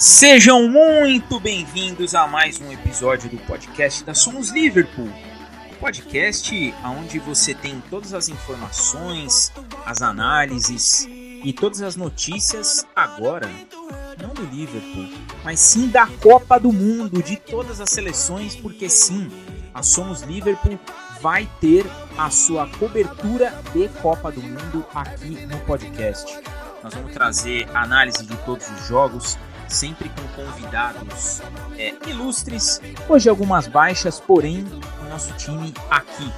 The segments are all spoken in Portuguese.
Sejam muito bem-vindos a mais um episódio do podcast da Somos Liverpool. Podcast onde você tem todas as informações, as análises e todas as notícias agora, não do Liverpool, mas sim da Copa do Mundo, de todas as seleções, porque sim, a Somos Liverpool vai ter a sua cobertura de Copa do Mundo aqui no podcast. Nós vamos trazer análise de todos os jogos, sempre com convidados é, ilustres. Hoje algumas baixas, porém o nosso time aqui.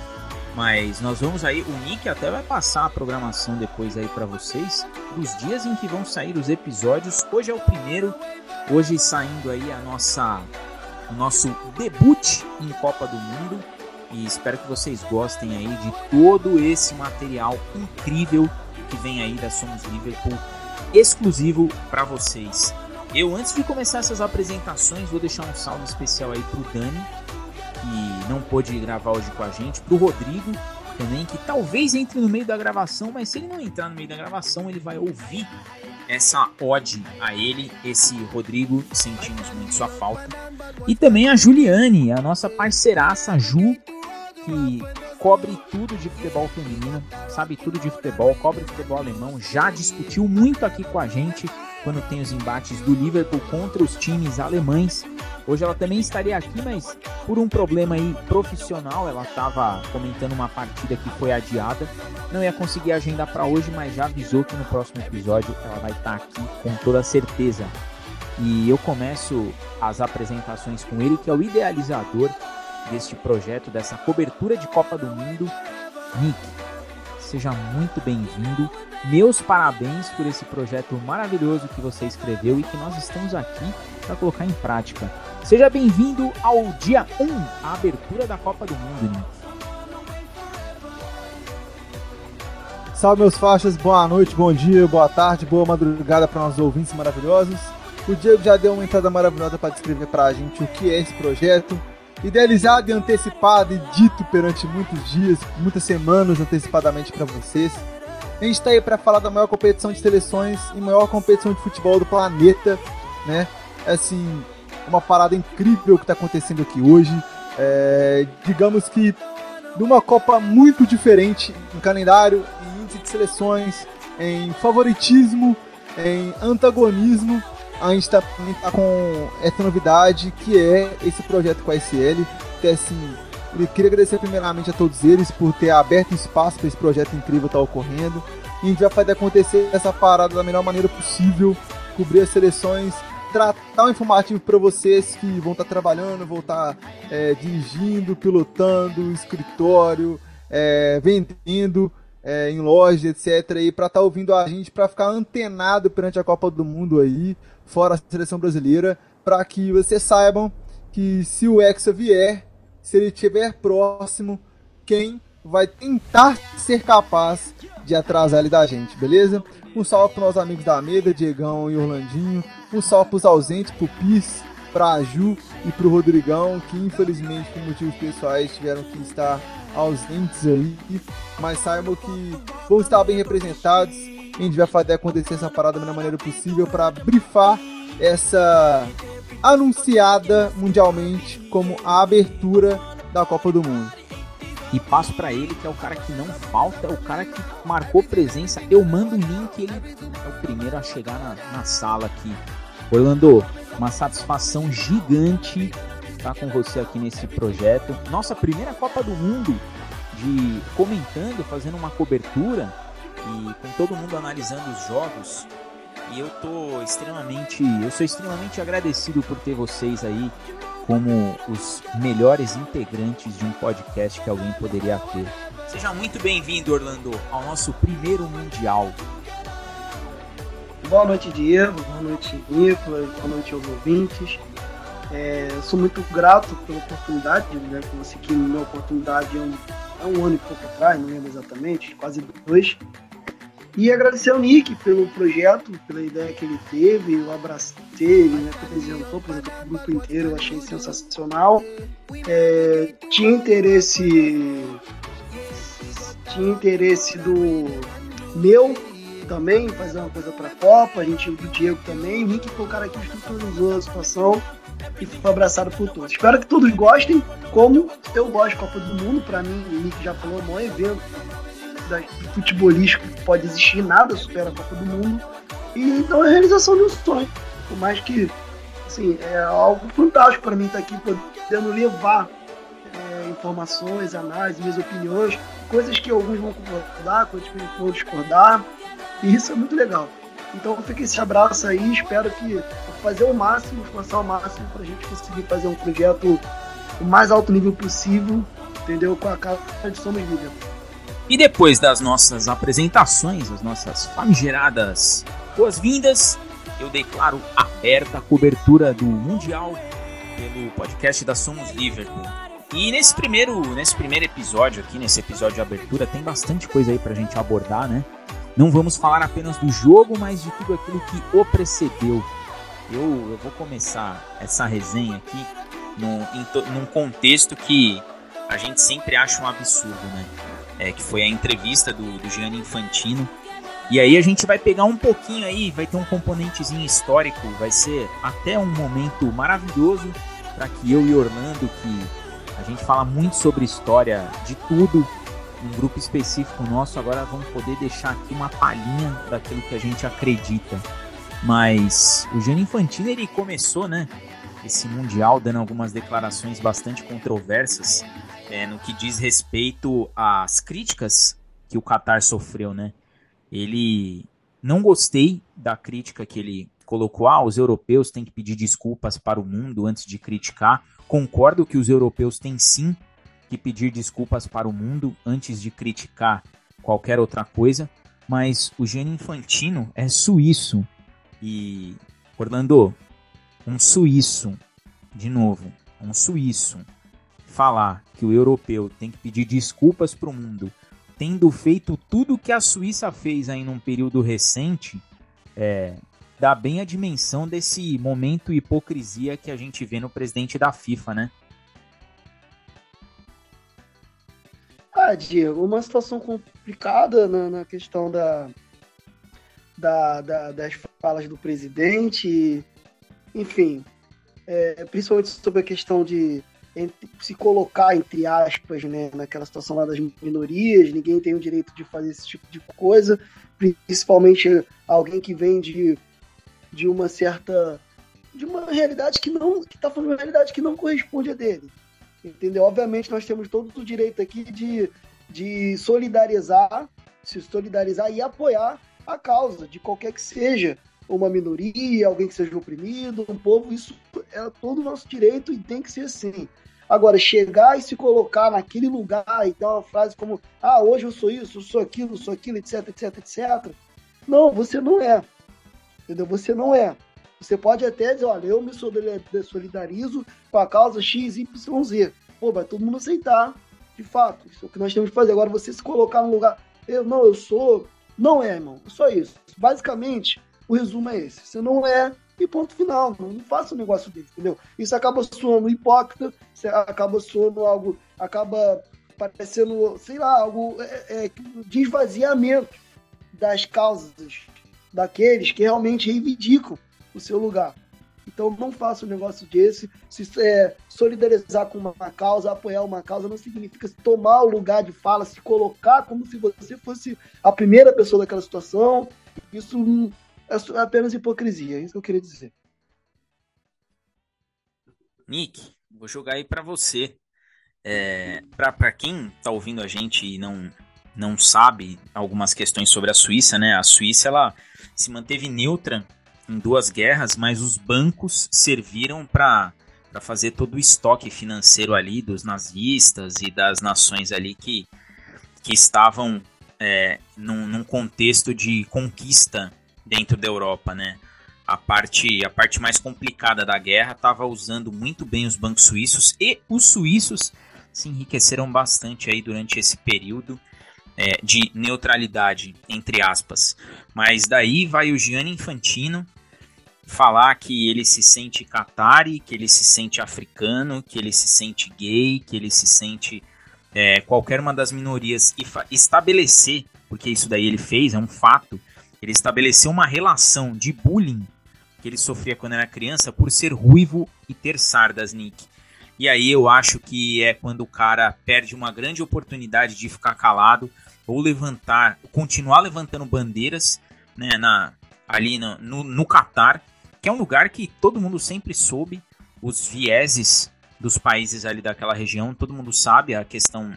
Mas nós vamos aí, o Nick até vai passar a programação depois aí para vocês dos dias em que vão sair os episódios. Hoje é o primeiro, hoje saindo aí a nossa o nosso debut em Copa do Mundo e espero que vocês gostem aí de todo esse material incrível que vem aí da Somos Liverpool exclusivo para vocês. Eu, antes de começar essas apresentações, vou deixar um salve especial aí pro Dani, que não pôde gravar hoje com a gente, pro Rodrigo também, que talvez entre no meio da gravação, mas se ele não entrar no meio da gravação, ele vai ouvir essa ode a ele, esse Rodrigo, sentimos muito sua falta. E também a Juliane, a nossa parceiraça Ju, que cobre tudo de futebol feminino, sabe tudo de futebol, cobre futebol alemão, já discutiu muito aqui com a gente quando tem os embates do Liverpool contra os times alemães. Hoje ela também estaria aqui, mas por um problema aí profissional, ela estava comentando uma partida que foi adiada. Não ia conseguir agendar para hoje, mas já avisou que no próximo episódio ela vai estar tá aqui com toda certeza. E eu começo as apresentações com ele, que é o idealizador deste projeto, dessa cobertura de Copa do Mundo, Nick. Seja muito bem-vindo. Meus parabéns por esse projeto maravilhoso que você escreveu e que nós estamos aqui para colocar em prática. Seja bem-vindo ao dia 1, a abertura da Copa do Mundo, Nick. Salve meus faixas, boa noite, bom dia, boa tarde, boa madrugada para nossos ouvintes maravilhosos. O Diego já deu uma entrada maravilhosa para descrever para a gente o que é esse projeto, idealizado e antecipado e dito perante muitos dias, muitas semanas antecipadamente para vocês. A gente está aí para falar da maior competição de seleções e maior competição de futebol do planeta, né? Assim, uma parada incrível que está acontecendo aqui hoje. É, digamos que numa Copa muito diferente em calendário, em índice de seleções, em favoritismo, em antagonismo a gente está tá com essa novidade que é esse projeto com a SL. Que assim, eu queria agradecer primeiramente a todos eles por ter aberto espaço para esse projeto incrível estar tá ocorrendo. E a gente vai fazer acontecer essa parada da melhor maneira possível, cobrir as seleções, tratar um informativo para vocês que vão estar tá trabalhando, vão estar tá, é, dirigindo, pilotando, escritório, é, vendendo. É, em loja, etc. Para estar tá ouvindo a gente, para ficar antenado perante a Copa do Mundo aí, fora a seleção brasileira, para que vocês saibam que se o Hexa vier, se ele estiver próximo, quem vai tentar ser capaz de atrasar ele da gente, beleza? Um salve para os amigos da mesa, Diegão e Orlandinho. Um salve para os ausentes, para o Pis, para a Ju e para o Rodrigão, que infelizmente por motivos pessoais tiveram que estar ausentes aí. Mas saibam que vão estar bem representados a gente vai fazer acontecer essa parada da melhor maneira possível para brifar essa anunciada mundialmente como a abertura da Copa do Mundo. E passo para ele que é o cara que não falta, é o cara que marcou presença. Eu mando o link, ele é o primeiro a chegar na, na sala aqui. Orlando, uma satisfação gigante estar com você aqui nesse projeto. Nossa primeira Copa do Mundo de comentando, fazendo uma cobertura e com todo mundo analisando os jogos. E eu tô extremamente, eu sou extremamente agradecido por ter vocês aí como os melhores integrantes de um podcast que alguém poderia ter. Seja muito bem-vindo, Orlando, ao nosso primeiro mundial. Boa noite, Diego. Boa noite, Nicolas. Boa noite aos ouvintes. É, sou muito grato pela oportunidade, né? Você que me deu oportunidade há um, há um ano e pouco atrás, não lembro exatamente, quase dois. E agradecer ao Nick pelo projeto, pela ideia que ele teve, eu abracei, ele né, apresentou, apresentou o grupo inteiro, eu achei sensacional. É, tinha interesse. Tinha interesse do meu também fazer uma coisa para a Copa, a gente o Diego também, o Rick foi o cara que estruturizou a situação e foi abraçado por todos. Espero que todos gostem, como eu gosto Copa do Mundo, para mim, o Rick já falou, é o maior evento de futebolístico que pode existir, nada supera a Copa do Mundo. E então é a realização de um sonho. Por mais que assim, é algo fantástico para mim estar tá aqui podendo levar é, informações, análises, minhas opiniões, coisas que alguns vão concordar, coisas que vão discordar. E isso é muito legal. Então fica esse abraço aí, espero que fazer o máximo, esforçar o máximo para a gente conseguir fazer um projeto o mais alto nível possível, entendeu? Com a cara de Somos Líder. E depois das nossas apresentações, as nossas famigeradas boas-vindas, eu declaro aberta a cobertura do Mundial pelo podcast da Somos Liverpool. E nesse primeiro, nesse primeiro episódio aqui, nesse episódio de abertura, tem bastante coisa aí pra gente abordar, né? Não vamos falar apenas do jogo, mas de tudo aquilo que o precedeu. Eu, eu vou começar essa resenha aqui no, em, num contexto que a gente sempre acha um absurdo, né? É, que foi a entrevista do, do Gianni Infantino. E aí a gente vai pegar um pouquinho aí, vai ter um componentezinho histórico, vai ser até um momento maravilhoso para que eu e Orlando, que a gente fala muito sobre história de tudo, um grupo específico nosso, agora vamos poder deixar aqui uma palhinha daquilo que a gente acredita. Mas o Gianni Infantino ele começou, né, esse mundial dando algumas declarações bastante controversas é, no que diz respeito às críticas que o Qatar sofreu, né? Ele não gostei da crítica que ele colocou, ah, os europeus têm que pedir desculpas para o mundo antes de criticar. Concordo que os europeus têm sim que pedir desculpas para o mundo antes de criticar qualquer outra coisa, mas o Gianni Infantino é suíço e Orlando, um suíço, de novo, um suíço falar que o europeu tem que pedir desculpas para o mundo, tendo feito tudo que a Suíça fez aí num período recente, é, dá bem a dimensão desse momento hipocrisia que a gente vê no presidente da FIFA, né? Ah, Diego, uma situação complicada na, na questão da, da, da, das falas do presidente, enfim, é, principalmente sobre a questão de entre, se colocar, entre aspas, né, naquela situação lá das minorias, ninguém tem o direito de fazer esse tipo de coisa, principalmente alguém que vem de, de uma certa. de uma realidade que não. que está falando uma realidade que não corresponde a dele. Entendeu? Obviamente nós temos todo o direito aqui de, de solidarizar, se solidarizar e apoiar a causa de qualquer que seja uma minoria, alguém que seja oprimido, um povo, isso é todo o nosso direito e tem que ser assim. Agora, chegar e se colocar naquele lugar e dar uma frase como ah, hoje eu sou isso, eu sou aquilo, eu sou aquilo, etc, etc, etc. Não, você não é. Entendeu? Você não é. Você pode até dizer, olha, eu me solidarizo com a causa X, Y, Z. Pô, vai todo mundo aceitar, de fato. Isso é o que nós temos que fazer. Agora, você se colocar no lugar, eu não, eu sou. Não é, irmão. Só isso. Basicamente, o resumo é esse. Você não é, e ponto final. Não, faça um negócio desse, entendeu? Isso acaba soando hipócrita, acaba soando algo, acaba parecendo, sei lá, algo é, é, de esvaziamento das causas daqueles que realmente reivindicam o seu lugar. Então não faça um negócio desse. Se é, solidarizar com uma causa, apoiar uma causa, não significa tomar o lugar de fala, se colocar como se você fosse a primeira pessoa daquela situação. Isso é apenas hipocrisia, é isso que eu queria dizer. Nick, vou jogar aí para você. É, para quem tá ouvindo a gente e não não sabe algumas questões sobre a Suíça, né? A Suíça ela se manteve neutra em duas guerras, mas os bancos serviram para para fazer todo o estoque financeiro ali dos nazistas e das nações ali que, que estavam é, num, num, contexto de conquista dentro da Europa, né? A parte, a parte mais complicada da guerra estava usando muito bem os bancos suíços e os suíços se enriqueceram bastante aí durante esse período é, de neutralidade, entre aspas. Mas daí vai o Gianni Infantino falar que ele se sente catari, que ele se sente africano, que ele se sente gay, que ele se sente é, qualquer uma das minorias e estabelecer porque isso daí ele fez, é um fato. Ele estabeleceu uma relação de bullying que ele sofria quando era criança por ser ruivo e ter sardas, Nick. E aí eu acho que é quando o cara perde uma grande oportunidade de ficar calado ou levantar, continuar levantando bandeiras, né, na, ali no, no, no Catar, que é um lugar que todo mundo sempre soube os vieses dos países ali daquela região, todo mundo sabe a questão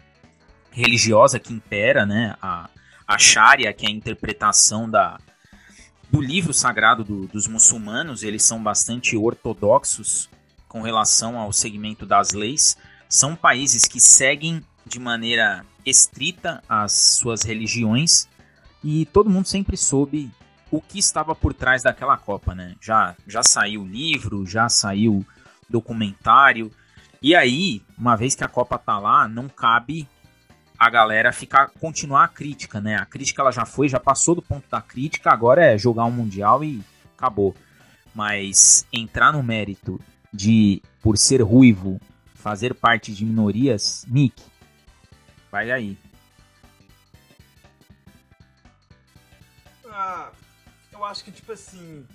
religiosa que impera, né, a, a Sharia, que é a interpretação da, do livro sagrado do, dos muçulmanos, eles são bastante ortodoxos com relação ao segmento das leis. São países que seguem de maneira estrita as suas religiões e todo mundo sempre soube o que estava por trás daquela Copa, né? Já, já saiu livro, já saiu documentário. E aí, uma vez que a Copa tá lá, não cabe a galera ficar continuar a crítica, né? A crítica ela já foi, já passou do ponto da crítica, agora é jogar um mundial e acabou. Mas entrar no mérito de por ser ruivo fazer parte de minorias, Nick, vai aí. Ah, eu acho que tipo assim,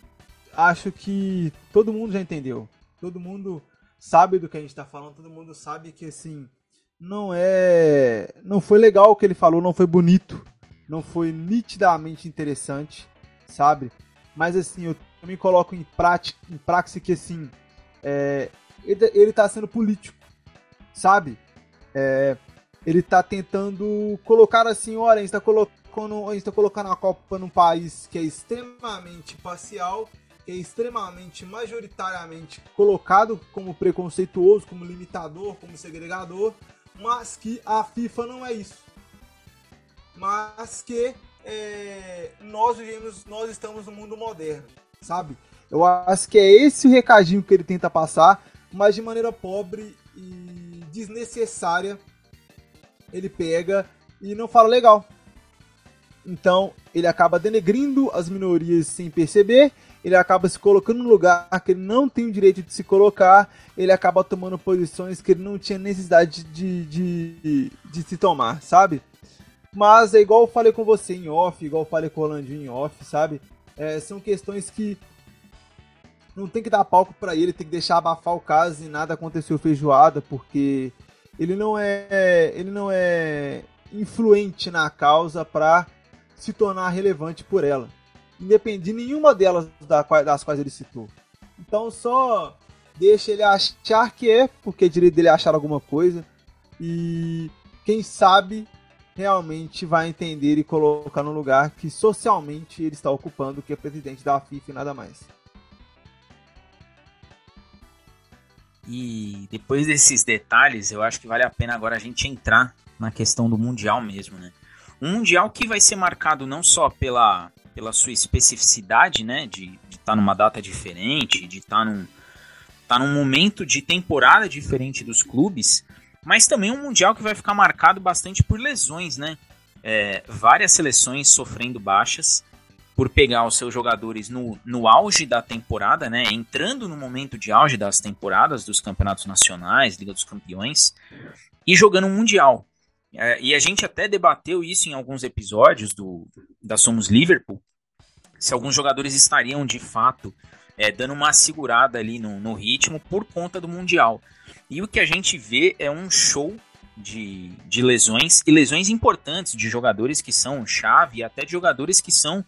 acho que todo mundo já entendeu. Todo mundo sabe do que a gente tá falando, todo mundo sabe que assim, não é. Não foi legal o que ele falou, não foi bonito, não foi nitidamente interessante, sabe? Mas assim, eu me coloco em prática, em praxe que assim, é, ele, ele tá sendo político, sabe? É, ele tá tentando colocar assim, olha, a gente tá colocando, a gente tá colocando a Copa num país que é extremamente parcial, que é extremamente majoritariamente colocado como preconceituoso, como limitador, como segregador, mas que a FIFA não é isso. Mas que é, nós vivemos, nós estamos no mundo moderno, sabe? Eu acho que é esse o recadinho que ele tenta passar, mas de maneira pobre e desnecessária. Ele pega e não fala legal. Então ele acaba denegrindo as minorias sem perceber ele acaba se colocando no lugar que ele não tem o direito de se colocar, ele acaba tomando posições que ele não tinha necessidade de, de, de, se tomar, sabe? Mas é igual eu falei com você em off, igual eu falei com o Rolandinho em off, sabe? É, são questões que não tem que dar palco para ele, tem que deixar abafar o caso e nada aconteceu feijoada, porque ele não é ele não é influente na causa para se tornar relevante por ela independe de nenhuma delas das quais ele citou. Então só deixa ele achar que é, porque é direito dele achar alguma coisa. E quem sabe realmente vai entender e colocar no lugar que socialmente ele está ocupando, que é presidente da FIFA e nada mais. E depois desses detalhes, eu acho que vale a pena agora a gente entrar na questão do Mundial mesmo, né? Um Mundial que vai ser marcado não só pela pela sua especificidade, né, de estar tá numa data diferente, de estar tá num, tá num momento de temporada diferente dos clubes, mas também um mundial que vai ficar marcado bastante por lesões, né? É, várias seleções sofrendo baixas por pegar os seus jogadores no, no auge da temporada, né? Entrando no momento de auge das temporadas dos campeonatos nacionais, Liga dos Campeões, e jogando um mundial. É, e a gente até debateu isso em alguns episódios do da Somos Liverpool, se alguns jogadores estariam de fato é, dando uma segurada ali no, no ritmo por conta do Mundial. E o que a gente vê é um show de, de lesões, e lesões importantes de jogadores que são chave, e até de jogadores que são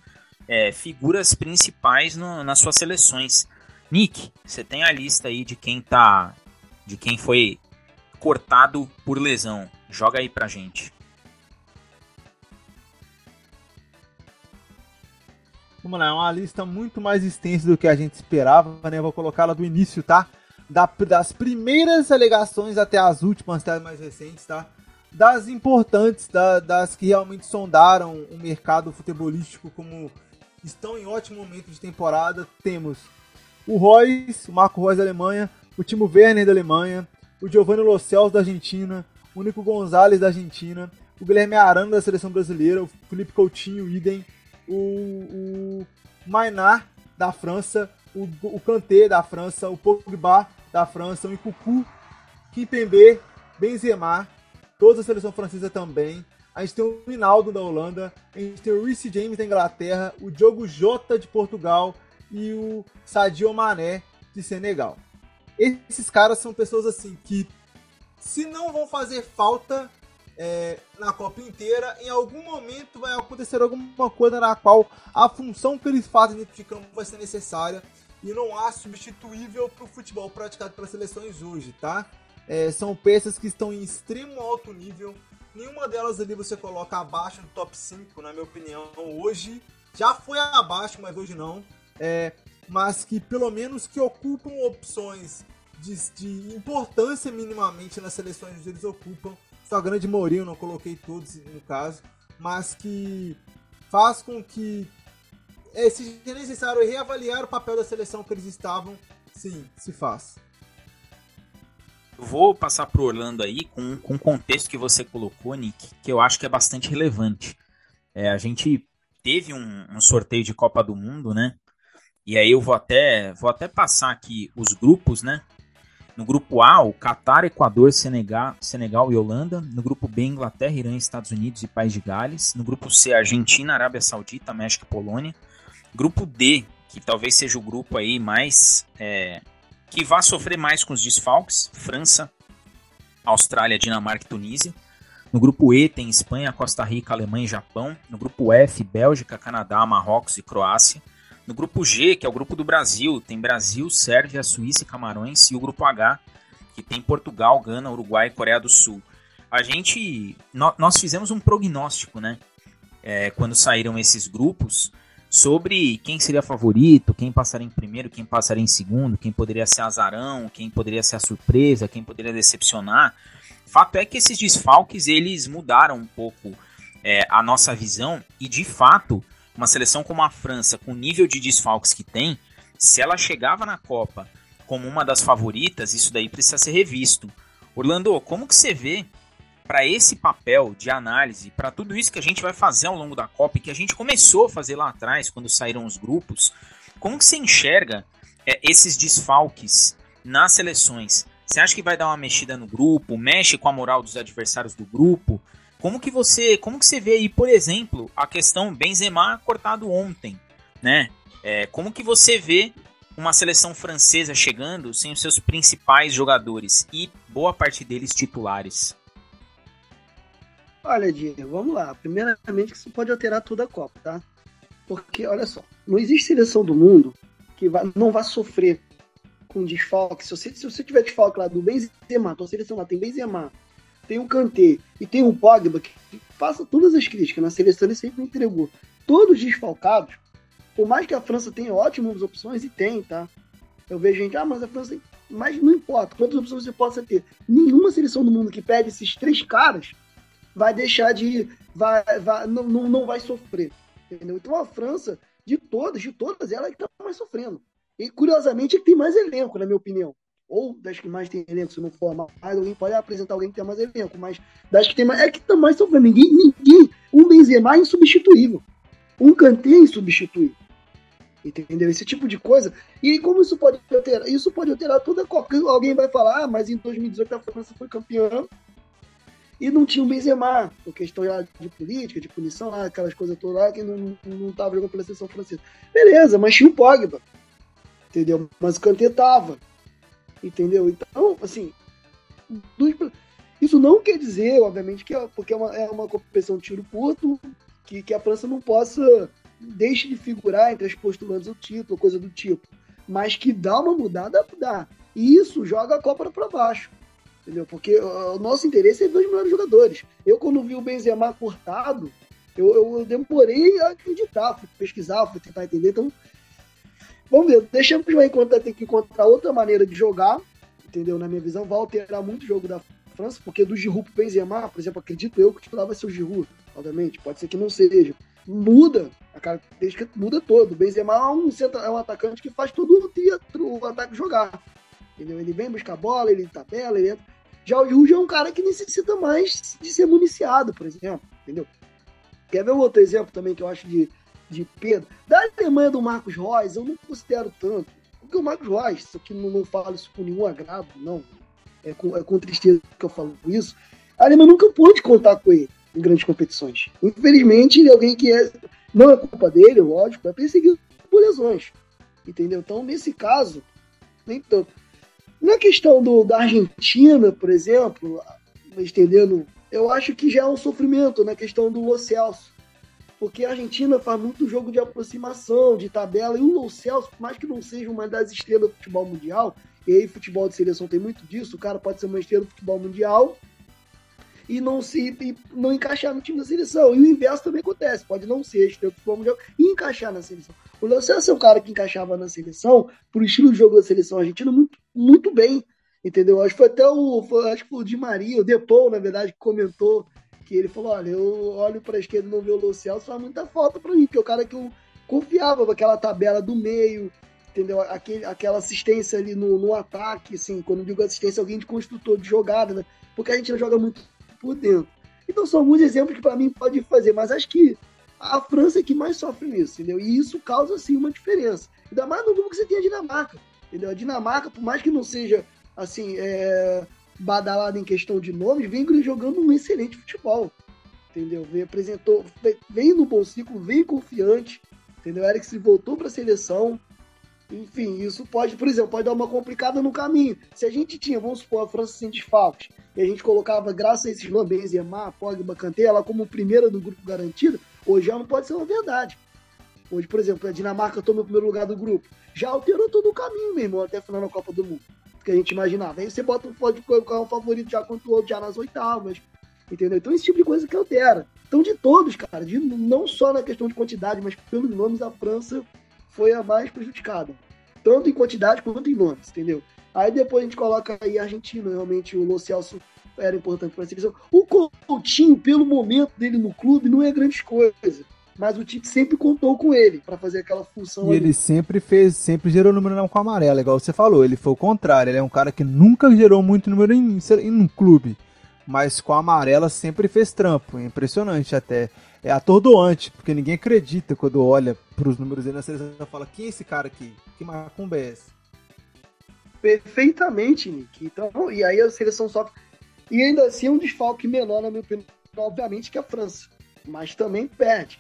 é, figuras principais no, nas suas seleções. Nick, você tem a lista aí de quem tá. de quem foi cortado por lesão. Joga aí pra gente. Vamos lá, é uma lista muito mais extensa do que a gente esperava, né? Vou colocá-la do início, tá? Da, das primeiras alegações até as últimas, até as mais recentes, tá? Das importantes, da, das que realmente sondaram o mercado futebolístico como estão em ótimo momento de temporada, temos o Royce, o Marco Reus da Alemanha, o Timo Werner da Alemanha, o Giovanni Lo da Argentina, o Nico Gonzalez da Argentina, o Guilherme Arana da seleção brasileira, o Felipe Coutinho, idem, o, o Mainar da França, o, o Kanté da França, o Pogba da França, o Nkuku, Kimpembe, Benzema, toda a seleção francesa também, a gente tem o Rinaldo da Holanda, a gente tem o Reece James da Inglaterra, o Diogo Jota de Portugal. E o Sadio Mané de Senegal. Esses caras são pessoas assim que, se não vão fazer falta é, na Copa inteira, em algum momento vai acontecer alguma coisa na qual a função que eles fazem dentro de campo vai ser necessária e não há substituível para o futebol praticado pelas seleções hoje, tá? É, são peças que estão em extremo alto nível, Nenhuma delas ali você coloca abaixo do top 5, na minha opinião. Hoje já foi abaixo, mas hoje não. É, mas que pelo menos que ocupam opções de, de importância minimamente nas seleções que eles ocupam. Só grande eu não coloquei todos no caso, mas que faz com que é, necessário reavaliar o papel da seleção que eles estavam, sim, se faz vou passar pro Orlando aí com, com o contexto que você colocou, Nick, que eu acho que é bastante relevante. É, a gente teve um, um, sorteio de Copa do Mundo, né? E aí eu vou até, vou até passar aqui os grupos, né? No grupo A, o Catar, Equador, Senegal, Senegal e Holanda. No grupo B, Inglaterra, Irã, Estados Unidos e País de Gales. No grupo C, Argentina, Arábia Saudita, México e Polônia. Grupo D, que talvez seja o grupo aí mais é, que vai sofrer mais com os desfalques: França, Austrália, Dinamarca e Tunísia. No grupo E tem Espanha, Costa Rica, Alemanha e Japão. No grupo F, Bélgica, Canadá, Marrocos e Croácia. No grupo G, que é o grupo do Brasil, tem Brasil, Sérvia, Suíça e Camarões. E o grupo H, que tem Portugal, Gana, Uruguai e Coreia do Sul. A gente. Nós fizemos um prognóstico, né? É, quando saíram esses grupos sobre quem seria favorito, quem passaria em primeiro, quem passaria em segundo, quem poderia ser azarão, quem poderia ser a surpresa, quem poderia decepcionar. Fato é que esses desfalques eles mudaram um pouco é, a nossa visão e de fato uma seleção como a França, com o nível de desfalques que tem, se ela chegava na Copa como uma das favoritas, isso daí precisa ser revisto. Orlando, como que você vê para esse papel de análise, para tudo isso que a gente vai fazer ao longo da Copa e que a gente começou a fazer lá atrás, quando saíram os grupos, como que você enxerga é, esses desfalques nas seleções? Você acha que vai dar uma mexida no grupo? Mexe com a moral dos adversários do grupo? Como que você, como que você vê aí, por exemplo, a questão Benzema cortado ontem, né? É, como que você vê uma seleção francesa chegando sem os seus principais jogadores e boa parte deles titulares? Olha, Diego, vamos lá. Primeiramente, isso pode alterar toda a Copa, tá? Porque, olha só, não existe seleção do mundo que não vai sofrer com desfalque. Se você, se você tiver desfalque lá do Benzema, tua seleção lá tem Benzema, tem o Kanté e tem o Pogba, que passa todas as críticas, na seleção ele sempre entregou. Todos desfalcados, por mais que a França tenha ótimas opções, e tem, tá? Eu vejo gente, ah, mas a França. Mas não importa quantas opções você possa ter. Nenhuma seleção do mundo que pede esses três caras vai deixar de. Vai, vai, não, não, não vai sofrer. Entendeu? Então a França, de todas, de todas, ela é que está mais sofrendo. E curiosamente é que tem mais elenco, na minha opinião. Ou das que mais tem elenco, se não for mais, alguém pode apresentar alguém que tem mais elenco, mas das que tem mais. É que está mais sofrendo. Ninguém, ninguém. Um Benzema é insubstituível. Um Kanté é insubstituível. Entendeu? Esse tipo de coisa. E como isso pode alterar? Isso pode alterar toda. Alguém vai falar, ah, mas em 2018 a França foi campeã e não tinha o Benzema, por questão de política, de punição, aquelas coisas todas lá, que não, não tava jogando pela seleção francesa. Beleza, mas tinha o Pogba, entendeu? Mas o Kanté tava, entendeu? Então, assim, isso não quer dizer, obviamente, que é, porque é uma, é uma competição de tiro curto, que, que a França não possa, deixe de figurar entre as postulantes do título, coisa do tipo. Mas que dá uma mudada, dá. E isso joga a Copa para baixo. Entendeu? Porque o nosso interesse é ver os melhores jogadores. Eu, quando vi o Benzema cortado, eu, eu demorei a acreditar, fui pesquisar, fui tentar entender. Então, vamos ver. Deixamos vai encontrar, ter que encontrar outra maneira de jogar, entendeu? Na minha visão, vai alterar muito o jogo da França, porque do Giroud pro Benzema, por exemplo, acredito eu que o titular vai ser o Giroud, obviamente. Pode ser que não seja. Muda, a característica muda todo. O Benzema é um, é um atacante que faz todo o teatro, o ataque jogar. Entendeu? Ele vem buscar bola, ele tabela, ele entra. Já o Yuji é um cara que necessita mais de ser municiado, por exemplo, entendeu? Quer ver um outro exemplo também que eu acho de, de Pedro? Da Alemanha do Marcos Reus, eu não considero tanto. Porque o Marcos Reus, isso aqui não, não falo isso por nenhum agrado, não. É com, é com tristeza que eu falo isso. A Alemanha nunca pôde contar com ele. em grandes competições. Infelizmente, ele é alguém que é, não é culpa dele, lógico, é perseguido por lesões. Entendeu? Então, nesse caso, nem tanto. Na questão do, da Argentina, por exemplo, estendendo, eu acho que já é um sofrimento na questão do Lo Celso. Porque a Argentina faz muito jogo de aproximação, de tabela, e o Lo Celso, por mais que não seja uma das estrelas do futebol mundial, e aí futebol de seleção tem muito disso, o cara pode ser uma estrela do futebol mundial, e não se e não encaixar no time da seleção. E o inverso também acontece, pode não ser estrela do futebol mundial e encaixar na seleção. O Léo Celso é um cara que encaixava na seleção, por estilo de jogo da seleção argentina, muito, muito bem. Entendeu? Acho que foi até o. Foi, acho que o Di Maria, o Depou, na verdade, que comentou que ele falou: olha, eu olho para a esquerda e não vejo o Celso, faz muita falta para mim, porque é o cara que eu confiava naquela tabela do meio, entendeu? Aquele, aquela assistência ali no, no ataque, assim, quando digo assistência, alguém de construtor de jogada, né? Porque a gente não joga muito por dentro. Então são alguns exemplos que para mim pode fazer, mas acho que a França é que mais sofre nisso, entendeu? E isso causa sim uma diferença. Ainda mais no grupo que você tem a Dinamarca, entendeu? A Dinamarca, por mais que não seja assim, é, badalada em questão de nomes, vem jogando um excelente futebol, entendeu? Vem apresentou, vem no bom ciclo, vem confiante, entendeu? Eric se voltou para a seleção, enfim, isso pode, por exemplo, pode dar uma complicada no caminho. Se a gente tinha, vamos supor, a França sem desfalques, e a gente colocava, graças a esses nomes, Benzema, Pogba, Kanté, ela como primeira do grupo garantido, hoje já não pode ser uma verdade. Hoje, por exemplo, a Dinamarca toma o primeiro lugar do grupo. Já alterou todo o caminho, meu irmão, até final da Copa do Mundo. Que a gente imaginava. Aí você bota, pode colocar um favorito já contra o outro já nas oitavas. Entendeu? Então, esse tipo de coisa que altera. Então, de todos, cara, de, não só na questão de quantidade, mas pelos nomes, a França foi a mais prejudicada. Tanto em quantidade quanto em nomes, entendeu? Aí depois a gente coloca aí a Argentina, realmente o Lo era importante para a seleção. O Coutinho, pelo momento dele no clube, não é grande coisa. Mas o Tite sempre contou com ele para fazer aquela função. E ali. ele sempre fez, sempre gerou número não com amarelo, igual você falou. Ele foi o contrário. Ele é um cara que nunca gerou muito número em, em um clube. Mas com a amarela sempre fez trampo. É impressionante até é atordoante, porque ninguém acredita quando olha para os números dele na seleção e fala: quem é esse cara aqui? Que macumba é essa? Perfeitamente, Nick. Então, e aí a seleção sofre. E ainda assim, um desfalque menor, na minha opinião, obviamente, que a França. Mas também perde.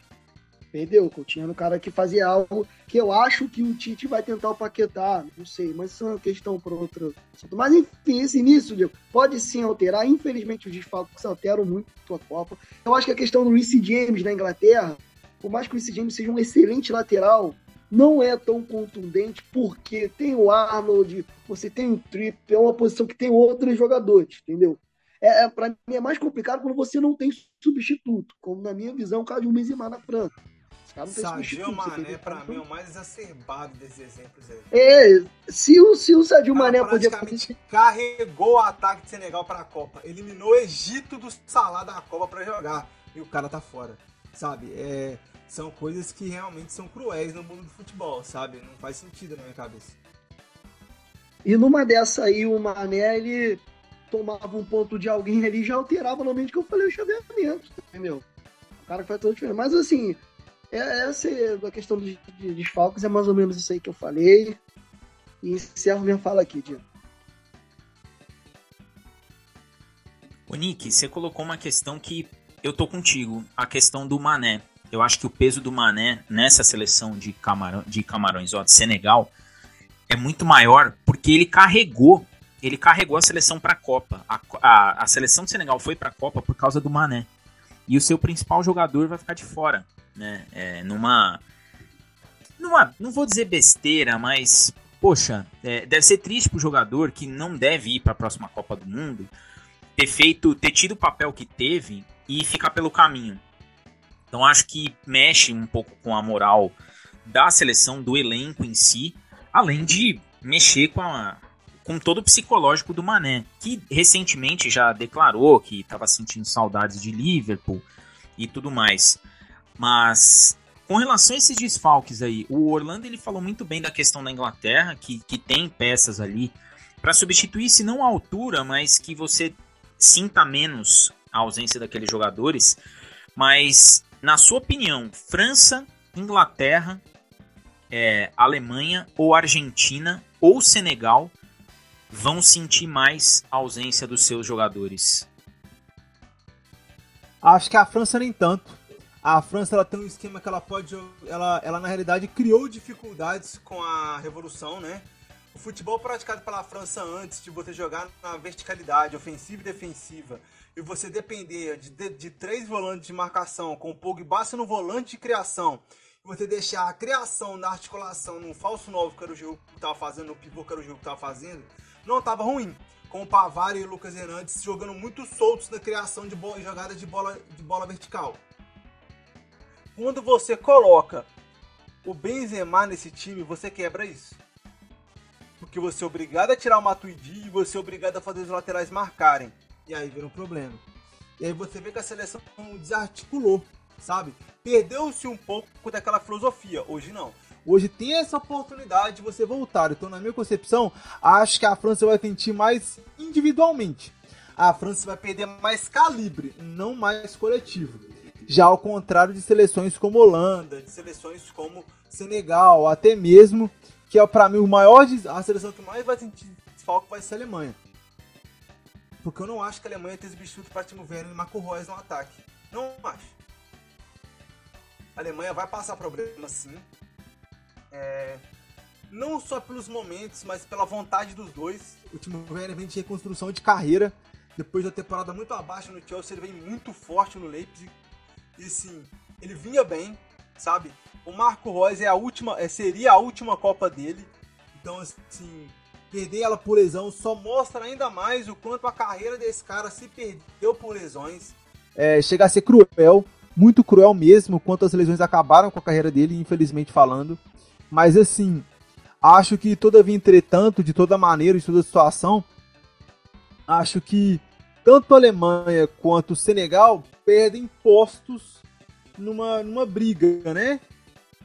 Perdeu. Coutinho era um cara que fazia algo que eu acho que o Tite vai tentar o Paquetá. Não sei, mas isso é uma questão para outro Mas enfim, esse início, Diego, pode sim alterar. Infelizmente, os desfalques alteram muito a Copa. Eu acho que a questão do Reece James na Inglaterra, por mais que o Reece James seja um excelente lateral, não é tão contundente porque tem o Arnold, você tem o Trip, é uma posição que tem outros jogadores, entendeu? É, é, para mim é mais complicado quando você não tem substituto, como na minha visão o caso de um Benzema na França. Sadio Mané, pra mim, é o mais exacerbado desses exemplos aí. É, se o, se o Sadio Mané podia fazer... carregou o ataque de Senegal pra Copa. Eliminou o Egito do Salah da Copa pra jogar. E o cara tá fora. Sabe? É, são coisas que realmente são cruéis no mundo do futebol, sabe? Não faz sentido na minha cabeça. E numa dessa aí, o Mané, ele tomava um ponto de alguém ali e já alterava no que eu falei o chaveamento, entendeu? O cara que faz todo diferente. Mas assim, essa é a questão de desfalques, é mais ou menos isso aí que eu falei. E encerro minha fala aqui, Diego. O Nick, você colocou uma questão que eu tô contigo, a questão do Mané. Eu acho que o peso do Mané nessa seleção de, de Camarões, ó, de Senegal, é muito maior porque ele carregou, ele carregou a seleção para a Copa. A, a seleção de Senegal foi para a Copa por causa do Mané. E o seu principal jogador vai ficar de fora né? É, numa, numa, não vou dizer besteira, mas poxa, é, deve ser triste pro jogador que não deve ir para a próxima Copa do Mundo ter feito, ter tido o papel que teve e ficar pelo caminho. Então acho que mexe um pouco com a moral da seleção, do elenco em si, além de mexer com, a, com todo o psicológico do Mané, que recentemente já declarou que estava sentindo saudades de Liverpool e tudo mais. Mas com relação a esses desfalques aí, o Orlando ele falou muito bem da questão da Inglaterra, que, que tem peças ali para substituir, se não a altura, mas que você sinta menos a ausência daqueles jogadores. Mas, na sua opinião, França, Inglaterra, é, Alemanha ou Argentina ou Senegal vão sentir mais a ausência dos seus jogadores? Acho que a França nem tanto. A França ela tem um esquema que ela pode. Ela, ela na realidade criou dificuldades com a revolução, né? O futebol praticado pela França antes de você jogar na verticalidade, ofensiva e defensiva, e você depender de, de, de três volantes de marcação, com o Pogba no volante de criação, e você deixar a criação na articulação num falso novo que era o Giroud que estava fazendo, no pivô que era o Giroud que estava fazendo, não estava ruim. Com o Pavar e o Lucas Hernandes jogando muito soltos na criação de jogada de bola, de bola vertical. Quando você coloca o Benzema nesse time, você quebra isso. Porque você é obrigado a tirar o Matuidi e você é obrigado a fazer os laterais marcarem. E aí vira um problema. E aí você vê que a seleção desarticulou, sabe? Perdeu-se um pouco daquela filosofia. Hoje não. Hoje tem essa oportunidade de você voltar. Então, na minha concepção, acho que a França vai tentar mais individualmente. A França vai perder mais calibre, não mais coletivo. Já ao contrário de seleções como Holanda, de seleções como Senegal, até mesmo que é para mim o maior a seleção que mais vai sentir desfalque vai ser a Alemanha. Porque eu não acho que a Alemanha tem substituto para Timo Werner e Marco Reus no ataque. Não acho. A Alemanha vai passar problema sim. É... Não só pelos momentos, mas pela vontade dos dois. O Timo Werner vem de reconstrução de carreira. Depois da temporada muito abaixo no Chelsea, ele vem muito forte no Leipzig. E sim, ele vinha bem, sabe? O Marco Reus é a última, é, seria a última Copa dele. Então, assim, perder ela por lesão só mostra ainda mais o quanto a carreira desse cara se perdeu por lesões. É, chega a ser cruel, muito cruel mesmo, quanto as lesões acabaram com a carreira dele, infelizmente falando. Mas assim, acho que todavia, entretanto, de toda maneira, de toda situação, acho que tanto a Alemanha quanto o Senegal perdem postos numa, numa briga, né?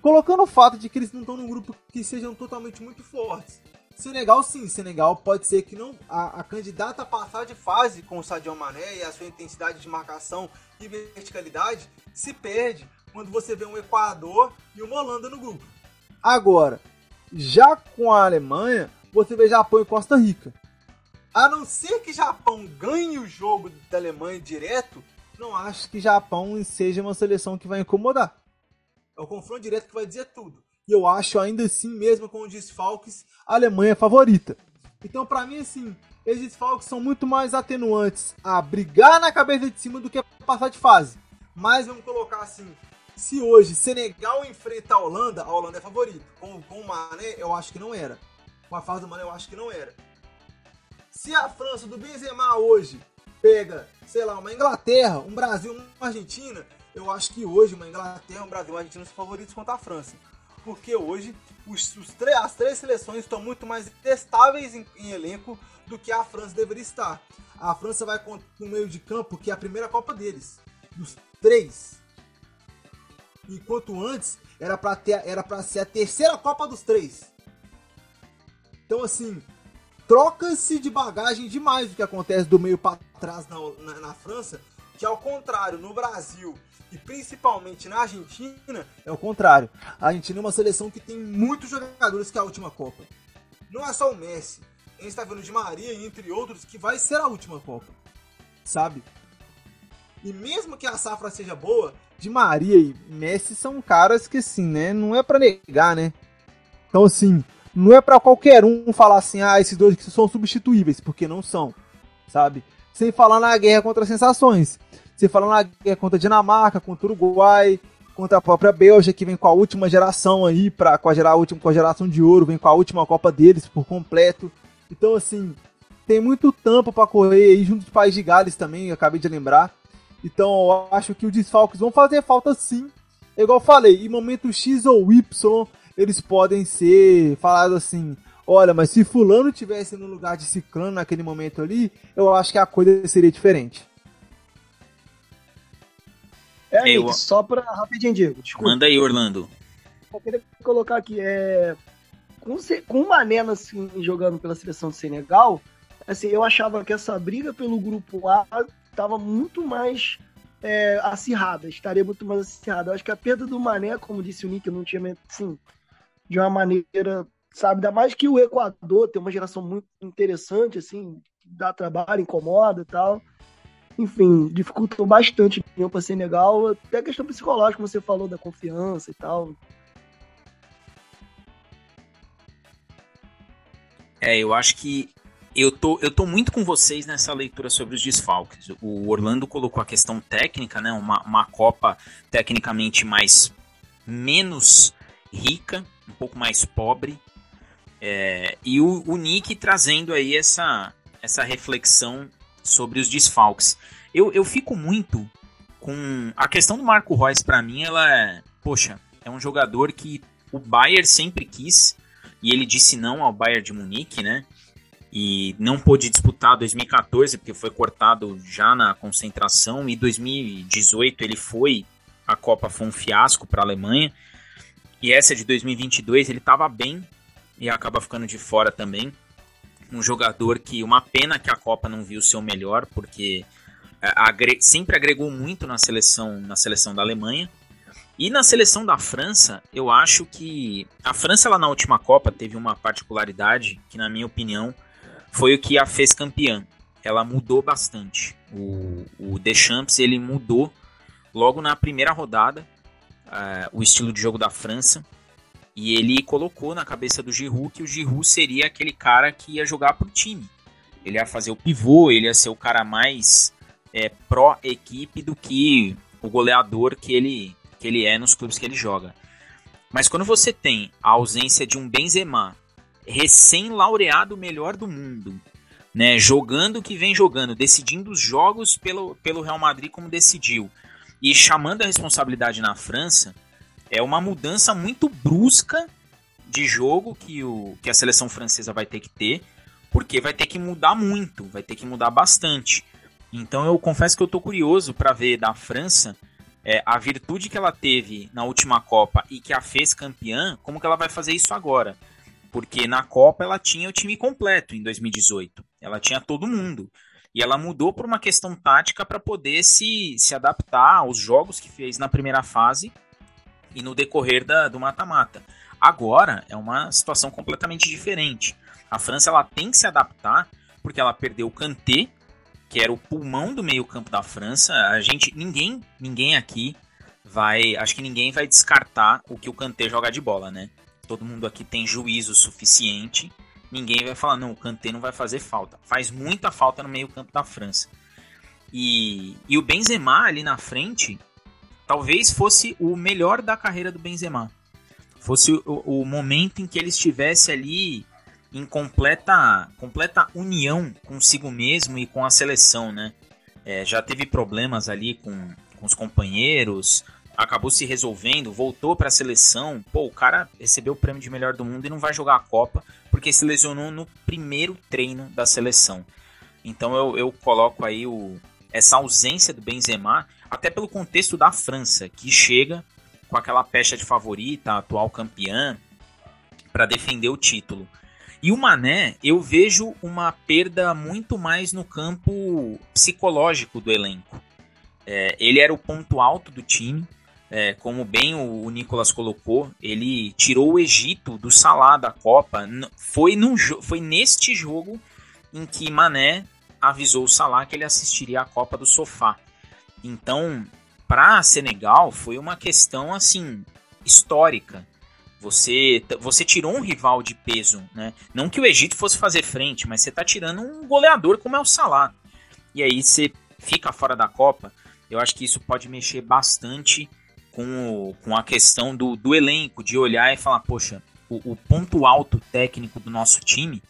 Colocando o fato de que eles não estão num grupo que sejam totalmente muito fortes. Senegal, sim, Senegal pode ser que não a, a candidata a passar de fase com o Sadio Mané e a sua intensidade de marcação e verticalidade se perde quando você vê um Equador e uma Holanda no grupo. Agora, já com a Alemanha, você vê Japão e Costa Rica. A não ser que Japão ganhe o jogo da Alemanha direto, não acho que Japão seja uma seleção que vai incomodar. É o confronto direto que vai dizer tudo. E eu acho ainda assim, mesmo com os desfalques, a Alemanha é favorita. Então, para mim, assim, esses desfalques são muito mais atenuantes a brigar na cabeça de cima do que a passar de fase. Mas vamos colocar assim: se hoje Senegal enfrenta a Holanda, a Holanda é favorita. Com, com o Mané, eu acho que não era. Com a fase do Mané, eu acho que não era. Se a França do Benzema hoje pega, sei lá, uma Inglaterra, um Brasil, uma Argentina, eu acho que hoje uma Inglaterra, um Brasil uma Argentina são favoritos contra a França. Porque hoje os, os as três seleções estão muito mais estáveis em, em, elenco do que a França deveria estar. A França vai no meio de campo, que é a primeira Copa deles. Dos três. Enquanto antes era para era para ser a terceira Copa dos três. Então assim, troca-se de bagagem demais o que acontece do meio para trás na, na, na França, que ao contrário, no Brasil e principalmente na Argentina, é o contrário. A Argentina é uma seleção que tem muitos jogadores que é a última Copa. Não é só o Messi. A gente está vendo de Maria, entre outros, que vai ser a última Copa. Sabe? E mesmo que a safra seja boa, de Maria e Messi são caras que, assim, né? Não é para negar, né? Então, assim, não é para qualquer um falar assim, ah, esses dois que são substituíveis, porque não são, sabe? Sem falar na guerra contra as sensações. Você fala na guerra contra a Dinamarca, contra o Uruguai, contra a própria Bélgica, que vem com a última geração aí, pra, com, a, gera, a, última, com a geração de ouro, vem com a última Copa deles por completo. Então, assim, tem muito tampo para correr aí, junto dos País de Gales também, acabei de lembrar. Então, eu acho que os desfalques vão fazer falta sim. É igual eu falei, em momento X ou Y, eles podem ser falados assim: olha, mas se Fulano tivesse no lugar de Ciclano naquele momento ali, eu acho que a coisa seria diferente. É, Ei, eu... só pra. Rapidinho, Diego. Desculpa. Manda aí, Orlando. Eu queria colocar aqui, é. Com, com o Mané assim, jogando pela seleção do Senegal, assim, eu achava que essa briga pelo grupo A estava muito mais é, acirrada, estaria muito mais acirrada. Eu acho que a perda do Mané, como disse o Nick, não tinha, assim, de uma maneira, sabe, ainda mais que o Equador tem uma geração muito interessante, assim, dá trabalho, incomoda e tal. enfim, dificultou bastante para Senegal, até a questão psicológica, você falou da confiança e tal. É, eu acho que eu tô, eu tô muito com vocês nessa leitura sobre os desfalques. O Orlando colocou a questão técnica, né? Uma, uma Copa tecnicamente mais menos rica, um pouco mais pobre. É, e o, o Nick trazendo aí essa, essa reflexão sobre os desfalques. Eu, eu fico muito com. A questão do Marco Reus, para mim, ela é. Poxa, é um jogador que o Bayern sempre quis. E ele disse não ao Bayern de Munique, né? E não pôde disputar 2014 porque foi cortado já na concentração. E 2018 ele foi. A Copa foi um fiasco para a Alemanha. E essa de 2022 ele estava bem e acaba ficando de fora também um jogador que uma pena que a Copa não viu o seu melhor, porque é, agre sempre agregou muito na seleção, na seleção da Alemanha. E na seleção da França, eu acho que a França lá na última Copa teve uma particularidade que, na minha opinião, foi o que a fez campeã. Ela mudou bastante. O, o Deschamps ele mudou logo na primeira rodada uh, o estilo de jogo da França. E ele colocou na cabeça do Giroud que o Giroud seria aquele cara que ia jogar pro time. Ele ia fazer o pivô, ele ia ser o cara mais é, pró-equipe do que o goleador que ele, que ele é nos clubes que ele joga. Mas quando você tem a ausência de um Benzema, recém-laureado melhor do mundo, né, jogando o que vem jogando, decidindo os jogos pelo, pelo Real Madrid como decidiu, e chamando a responsabilidade na França, é uma mudança muito brusca de jogo que, o, que a seleção francesa vai ter que ter, porque vai ter que mudar muito, vai ter que mudar bastante. Então eu confesso que eu tô curioso para ver da França é, a virtude que ela teve na última Copa e que a fez campeã, como que ela vai fazer isso agora. Porque na Copa ela tinha o time completo em 2018. Ela tinha todo mundo. E ela mudou por uma questão tática para poder se, se adaptar aos jogos que fez na primeira fase e no decorrer da, do mata-mata. Agora é uma situação completamente diferente. A França ela tem que se adaptar porque ela perdeu o Kanté, que era o pulmão do meio-campo da França. A gente ninguém, ninguém aqui vai, acho que ninguém vai descartar o que o Kanté joga de bola, né? Todo mundo aqui tem juízo suficiente. Ninguém vai falar não, o Kanté não vai fazer falta. Faz muita falta no meio-campo da França. E, e o Benzema ali na frente, talvez fosse o melhor da carreira do Benzema. Fosse o, o momento em que ele estivesse ali em completa, completa união consigo mesmo e com a seleção, né? É, já teve problemas ali com, com os companheiros, acabou se resolvendo, voltou para a seleção. Pô, o cara recebeu o prêmio de melhor do mundo e não vai jogar a Copa porque se lesionou no primeiro treino da seleção. Então eu, eu coloco aí o, essa ausência do Benzema até pelo contexto da França, que chega com aquela pecha de favorita, atual campeã, para defender o título. E o Mané, eu vejo uma perda muito mais no campo psicológico do elenco. É, ele era o ponto alto do time, é, como bem o, o, Nicolas colocou, ele tirou o Egito do Salá da Copa. Foi, num, foi neste jogo em que Mané avisou o Salah que ele assistiria a Copa do Sofá. Então, para Senegal foi uma questão assim histórica. Você você tirou um rival de peso, né? Não que o Egito fosse fazer frente, mas você está tirando um goleador como é o Salah. E aí você fica fora da Copa. Eu acho que isso pode mexer bastante com, com a questão do, do elenco, de olhar e falar, poxa, o, o ponto alto técnico do nosso time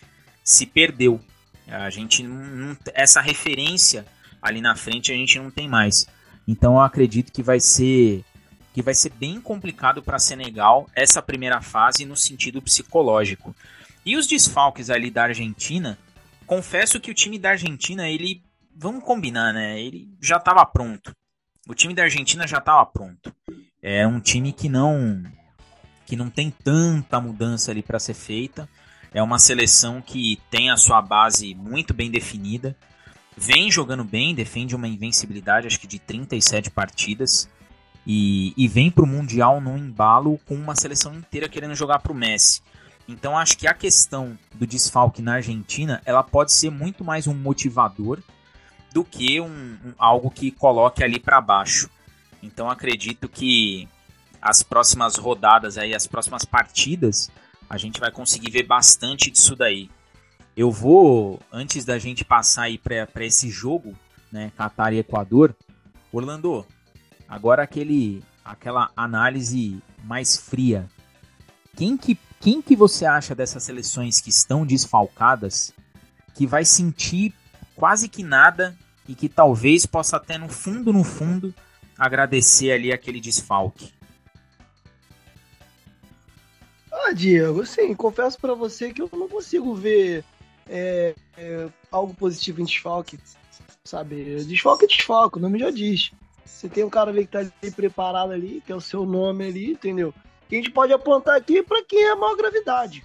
se perdeu. A gente não, essa referência ali na frente a gente não tem mais. Então eu acredito que vai ser que vai ser bem complicado para Senegal essa primeira fase no sentido psicológico. E os desfalques ali da Argentina, confesso que o time da Argentina, ele, vamos combinar, né? Ele já estava pronto. O time da Argentina já estava pronto. É um time que não que não tem tanta mudança ali para ser feita. É uma seleção que tem a sua base muito bem definida vem jogando bem, defende uma invencibilidade, acho que de 37 partidas. E, e vem para o Mundial no embalo com uma seleção inteira querendo jogar para o Messi. Então acho que a questão do desfalque na Argentina ela pode ser muito mais um motivador do que um, um algo que coloque ali para baixo. Então acredito que as próximas rodadas aí, as próximas partidas, a gente vai conseguir ver bastante disso daí. Eu vou, antes da gente passar aí para esse jogo, né, Catar e Equador, Orlando, agora aquele, aquela análise mais fria. Quem que, quem que você acha dessas seleções que estão desfalcadas que vai sentir quase que nada e que talvez possa até no fundo, no fundo, agradecer ali aquele desfalque? Ah, Diego, assim, confesso para você que eu não consigo ver é, é, algo positivo em desfalque, sabe? Desfalque é desfalque, o nome já diz. Você tem um cara ali que tá ali preparado ali, que é o seu nome ali, entendeu? Que a gente pode apontar aqui para quem é a maior gravidade.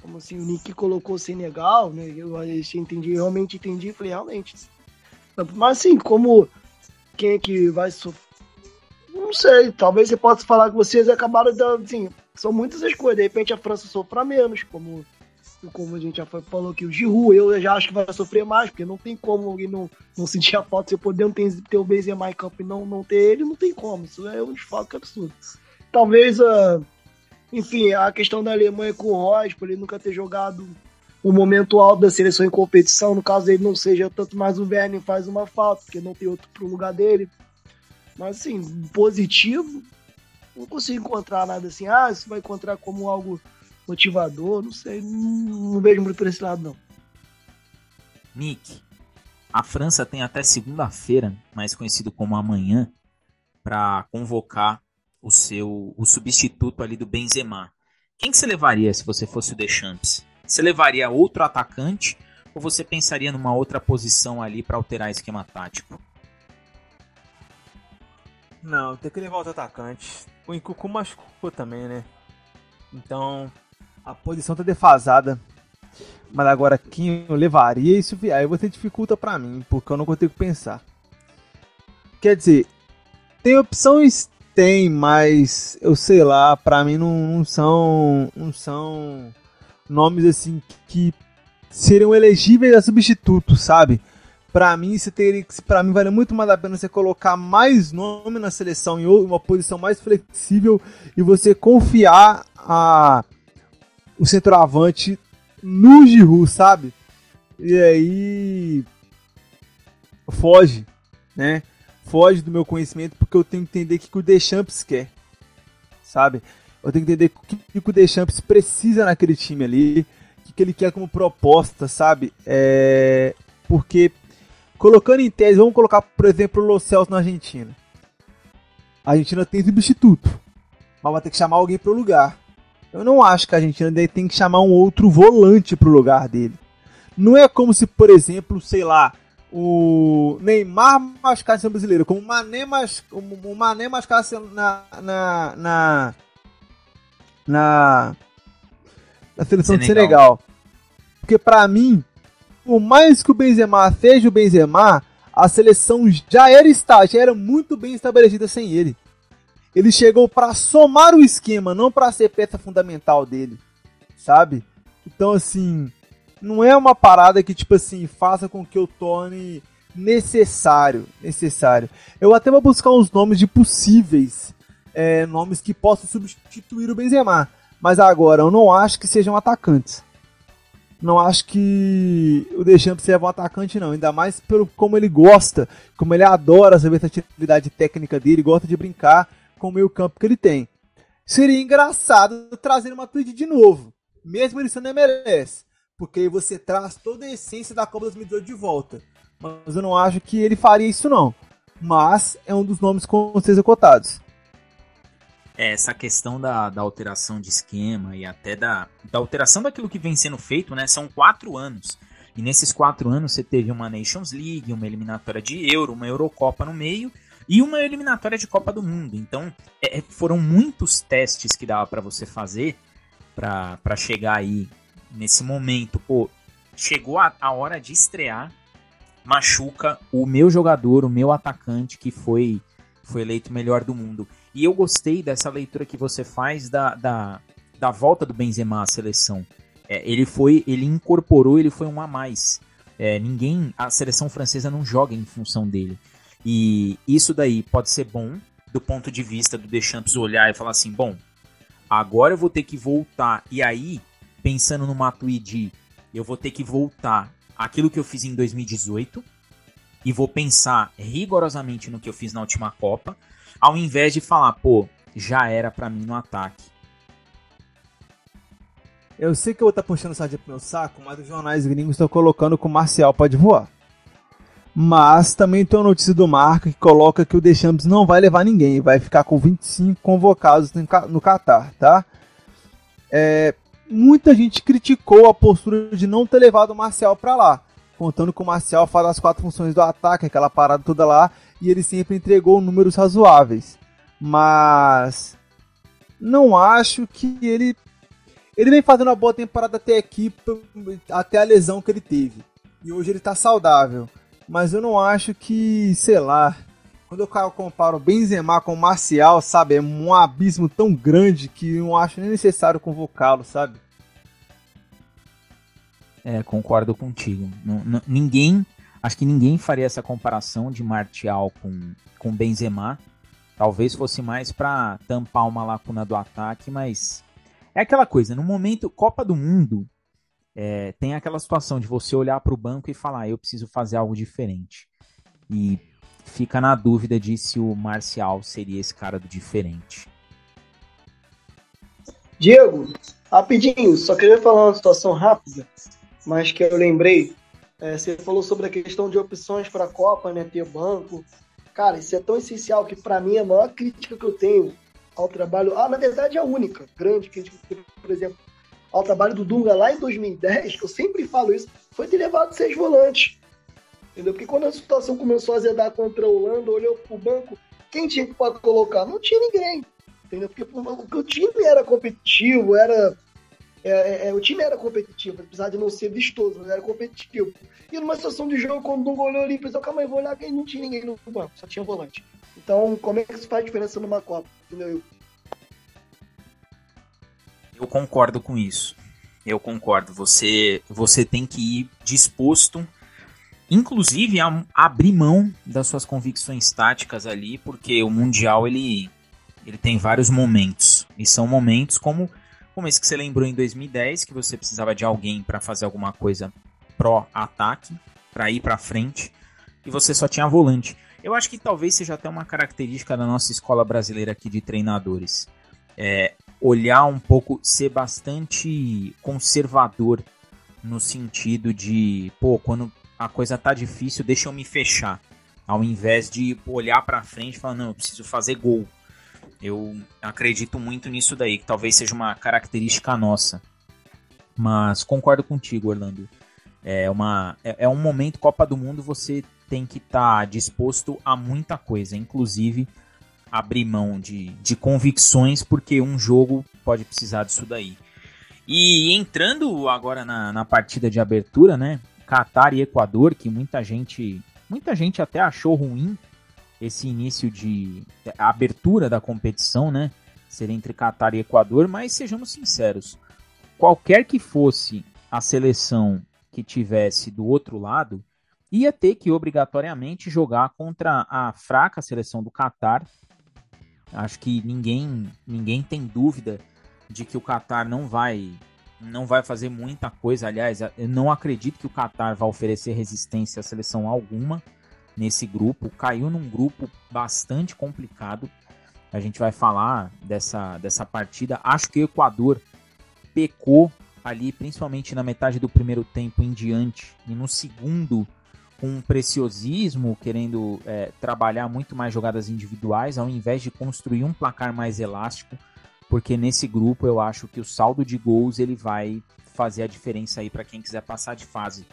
Como assim, o Nick colocou Senegal, né? Eu entendi, realmente entendi, falei, realmente. Mas assim, como quem é que vai sofrer? Não sei, talvez você possa falar que vocês acabaram dando, assim, são muitas as coisas. De repente a França sofra menos, como, como a gente já falou aqui, o Giroud, eu já acho que vai sofrer mais, porque não tem como alguém não, não sentir a falta, se eu poder ter, ter o Benzema em campo e não, não ter ele, não tem como. Isso é um desfalque absurdo. Talvez, uh, enfim, a questão da Alemanha com o Royce, por ele nunca ter jogado o momento alto da seleção em competição, no caso dele não seja tanto mais o Werner faz uma falta, porque não tem outro pro lugar dele. Mas assim, positivo, não consigo encontrar nada assim, ah, isso vai encontrar como algo motivador, não sei, não, não vejo muito por esse lado não. Nick, a França tem até segunda-feira, mais conhecido como amanhã, para convocar o seu o substituto ali do Benzema. Quem que você levaria se você fosse o Deschamps? Você levaria outro atacante ou você pensaria numa outra posição ali para alterar esquema tático? Não, tem que levar outro atacante. O Incucu machucou também, né? Então, a posição tá defasada. Mas agora, quem eu levaria, isso aí você dificulta para mim, porque eu não consigo pensar. Quer dizer, tem opções? Tem, mas eu sei lá, para mim não, não, são não são nomes assim que seriam elegíveis a substituto, sabe? Para mim, você teria para mim vale muito mais a pena você colocar mais nome na seleção em uma posição mais flexível e você confiar a o centroavante no Giroud, sabe? E aí foge, né? Foge do meu conhecimento porque eu tenho que entender o que o Deschamps quer, sabe? Eu tenho que entender o que o Deschamps precisa naquele time ali, o que ele quer como proposta, sabe? É... Porque Colocando em tese, vamos colocar, por exemplo, o Los Celso na Argentina. A Argentina tem substituto, mas vai ter que chamar alguém para o lugar. Eu não acho que a Argentina tem que chamar um outro volante para o lugar dele. Não é como se, por exemplo, sei lá, o Neymar machucasse no brasileiro, como o Mané, mas, o Mané machucasse na, na, na, na, na seleção Senegal. de Senegal. Porque para mim, por mais que o Benzema seja o Benzema, a seleção já era está, já era muito bem estabelecida sem ele. Ele chegou para somar o esquema, não para ser peça fundamental dele, sabe? Então assim, não é uma parada que tipo assim faça com que eu torne necessário, necessário. Eu até vou buscar uns nomes de possíveis é, nomes que possam substituir o Benzema, mas agora eu não acho que sejam atacantes não acho que o Deschamps seja um atacante, não. Ainda mais pelo como ele gosta, como ele adora essa versatilidade técnica dele, gosta de brincar com o meio campo que ele tem. Seria engraçado trazer uma tweet de novo, mesmo ele sendo MLS, porque você traz toda a essência da Copa 2018 de volta. Mas eu não acho que ele faria isso, não. Mas é um dos nomes com certeza cotados. É, essa questão da, da alteração de esquema e até da, da alteração daquilo que vem sendo feito, né? São quatro anos. E nesses quatro anos você teve uma Nations League, uma eliminatória de Euro, uma Eurocopa no meio e uma eliminatória de Copa do Mundo. Então é, é foram muitos testes que dava para você fazer para chegar aí nesse momento. Pô, chegou a, a hora de estrear, machuca o meu jogador, o meu atacante que foi, foi eleito melhor do mundo. E eu gostei dessa leitura que você faz da, da, da volta do Benzema à seleção. É, ele foi, ele incorporou, ele foi um a mais. É, ninguém, a seleção francesa não joga em função dele. E isso daí pode ser bom do ponto de vista do Deschamps olhar e falar assim, bom, agora eu vou ter que voltar. E aí, pensando no Matuidi, eu vou ter que voltar aquilo que eu fiz em 2018 e vou pensar rigorosamente no que eu fiz na última Copa, ao invés de falar, pô, já era para mim no ataque. Eu sei que eu vou estar tá puxando sardinha pro meu saco, mas os jornais gringos estão colocando que o Marcial pode voar. Mas também tem uma notícia do Marca que coloca que o Deschamps não vai levar ninguém, vai ficar com 25 convocados no Qatar, tá? É, muita gente criticou a postura de não ter levado o Marcial para lá, contando que o Marcial faz as quatro funções do ataque, aquela parada toda lá, e ele sempre entregou números razoáveis. Mas não acho que ele ele vem fazendo uma boa temporada até aqui, até a lesão que ele teve. E hoje ele tá saudável. Mas eu não acho que, sei lá, quando eu comparo o Benzema com o Marcial, sabe, é um abismo tão grande que eu não acho nem necessário convocá-lo, sabe? É, concordo contigo. ninguém, acho que ninguém faria essa comparação de Martial com, com Benzema. Talvez fosse mais para tampar uma lacuna do ataque, mas é aquela coisa, no momento Copa do Mundo, é, tem aquela situação de você olhar para o banco e falar, ah, eu preciso fazer algo diferente. E fica na dúvida de se o Marcial seria esse cara do diferente. Diego, rapidinho, só queria falar uma situação rápida, mas que eu lembrei. É, você falou sobre a questão de opções para a Copa, né? Ter banco. Cara, isso é tão essencial que para mim a maior crítica que eu tenho ao trabalho. Ah, na verdade é a única grande crítica, por exemplo, ao trabalho do Dunga lá em 2010, que eu sempre falo isso, foi ter levado seis volantes. Entendeu? Porque quando a situação começou a zedar contra a Holanda, olhou pro banco, quem tinha que colocar? Não tinha ninguém. Entendeu? Porque, porque o time era competitivo, era. É, é, é, o time era competitivo, apesar de não ser vistoso, mas era competitivo. E numa situação de jogo, quando o Dunga olhou ali, pensou, calma aí, vou olhar que não tinha ninguém no banco, só tinha volante. Então, como é que isso faz diferença numa Copa? Entendeu? Eu concordo com isso. Eu concordo. Você, você tem que ir disposto, inclusive, a abrir mão das suas convicções táticas ali, porque o Mundial ele, ele tem vários momentos. E são momentos como, como esse que você lembrou em 2010, que você precisava de alguém para fazer alguma coisa pró-ataque, para ir para frente, e você só tinha volante. Eu acho que talvez seja até uma característica da nossa escola brasileira aqui de treinadores. É, olhar um pouco, ser bastante conservador no sentido de, pô, quando a coisa tá difícil, deixa eu me fechar, ao invés de olhar para frente e falar, não, eu preciso fazer gol. Eu acredito muito nisso daí, que talvez seja uma característica nossa. Mas concordo contigo, Orlando. É, uma, é, é um momento Copa do Mundo, você tem que estar tá disposto a muita coisa, inclusive abrir mão de, de convicções, porque um jogo pode precisar disso daí. E entrando agora na, na partida de abertura, né? Catar e Equador, que muita gente, muita gente até achou ruim esse início de abertura da competição, né? Ser entre Catar e Equador, mas sejamos sinceros, qualquer que fosse a seleção que tivesse do outro lado, ia ter que obrigatoriamente jogar contra a fraca seleção do Catar. Acho que ninguém, ninguém tem dúvida de que o Qatar não vai não vai fazer muita coisa. Aliás, eu não acredito que o Qatar vai oferecer resistência à seleção alguma nesse grupo. Caiu num grupo bastante complicado. A gente vai falar dessa, dessa partida. Acho que o Equador pecou ali, principalmente na metade do primeiro tempo em diante. E no segundo com um preciosismo, querendo é, trabalhar muito mais jogadas individuais, ao invés de construir um placar mais elástico, porque nesse grupo eu acho que o saldo de gols ele vai fazer a diferença aí para quem quiser passar de fase.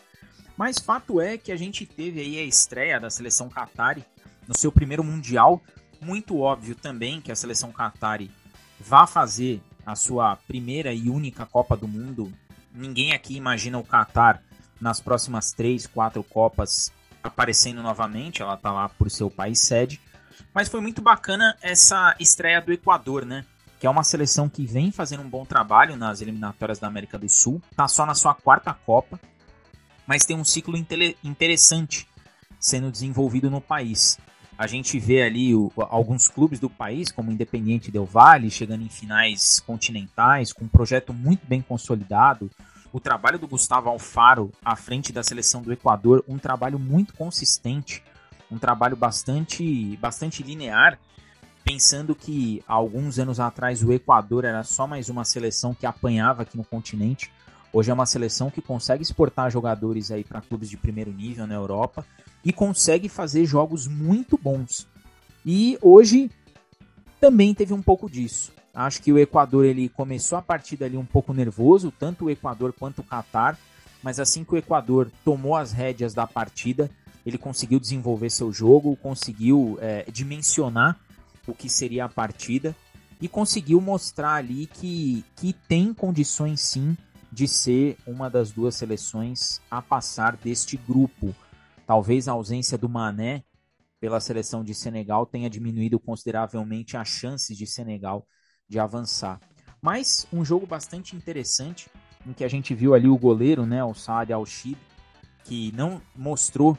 Mas fato é que a gente teve aí a estreia da seleção Qatari no seu primeiro mundial, muito óbvio também que a seleção Qatari vai fazer a sua primeira e única Copa do Mundo. Ninguém aqui imagina o Qatar nas próximas três, quatro Copas aparecendo novamente. Ela tá lá por seu país sede. Mas foi muito bacana essa estreia do Equador, né? Que é uma seleção que vem fazendo um bom trabalho nas eliminatórias da América do Sul. Tá só na sua quarta Copa. mas tem um ciclo interessante sendo desenvolvido no país. A gente vê ali o, alguns clubes do país, como Independiente Del Valle, chegando em finais continentais, com um projeto muito bem consolidado. O trabalho do Gustavo Alfaro à frente da seleção do Equador, um trabalho muito consistente, um trabalho bastante, bastante linear, pensando que alguns anos atrás o Equador era só mais uma seleção que apanhava aqui no continente. Hoje é uma seleção que consegue exportar jogadores aí para clubes de primeiro nível na Europa e consegue fazer jogos muito bons. E hoje também teve um pouco disso. Acho que o Equador ele começou a partida ali um pouco nervoso, tanto o Equador quanto o Catar, mas assim que o Equador tomou as rédeas da partida, ele conseguiu desenvolver seu jogo, conseguiu é, dimensionar o que seria a partida e conseguiu mostrar ali que, que tem condições sim de ser uma das duas seleções a passar deste grupo. Talvez a ausência do Mané pela seleção de Senegal tenha diminuído consideravelmente as chances de Senegal de avançar. Mas um jogo bastante interessante em que a gente viu ali o goleiro, né, o Saad Al-Shib, que não mostrou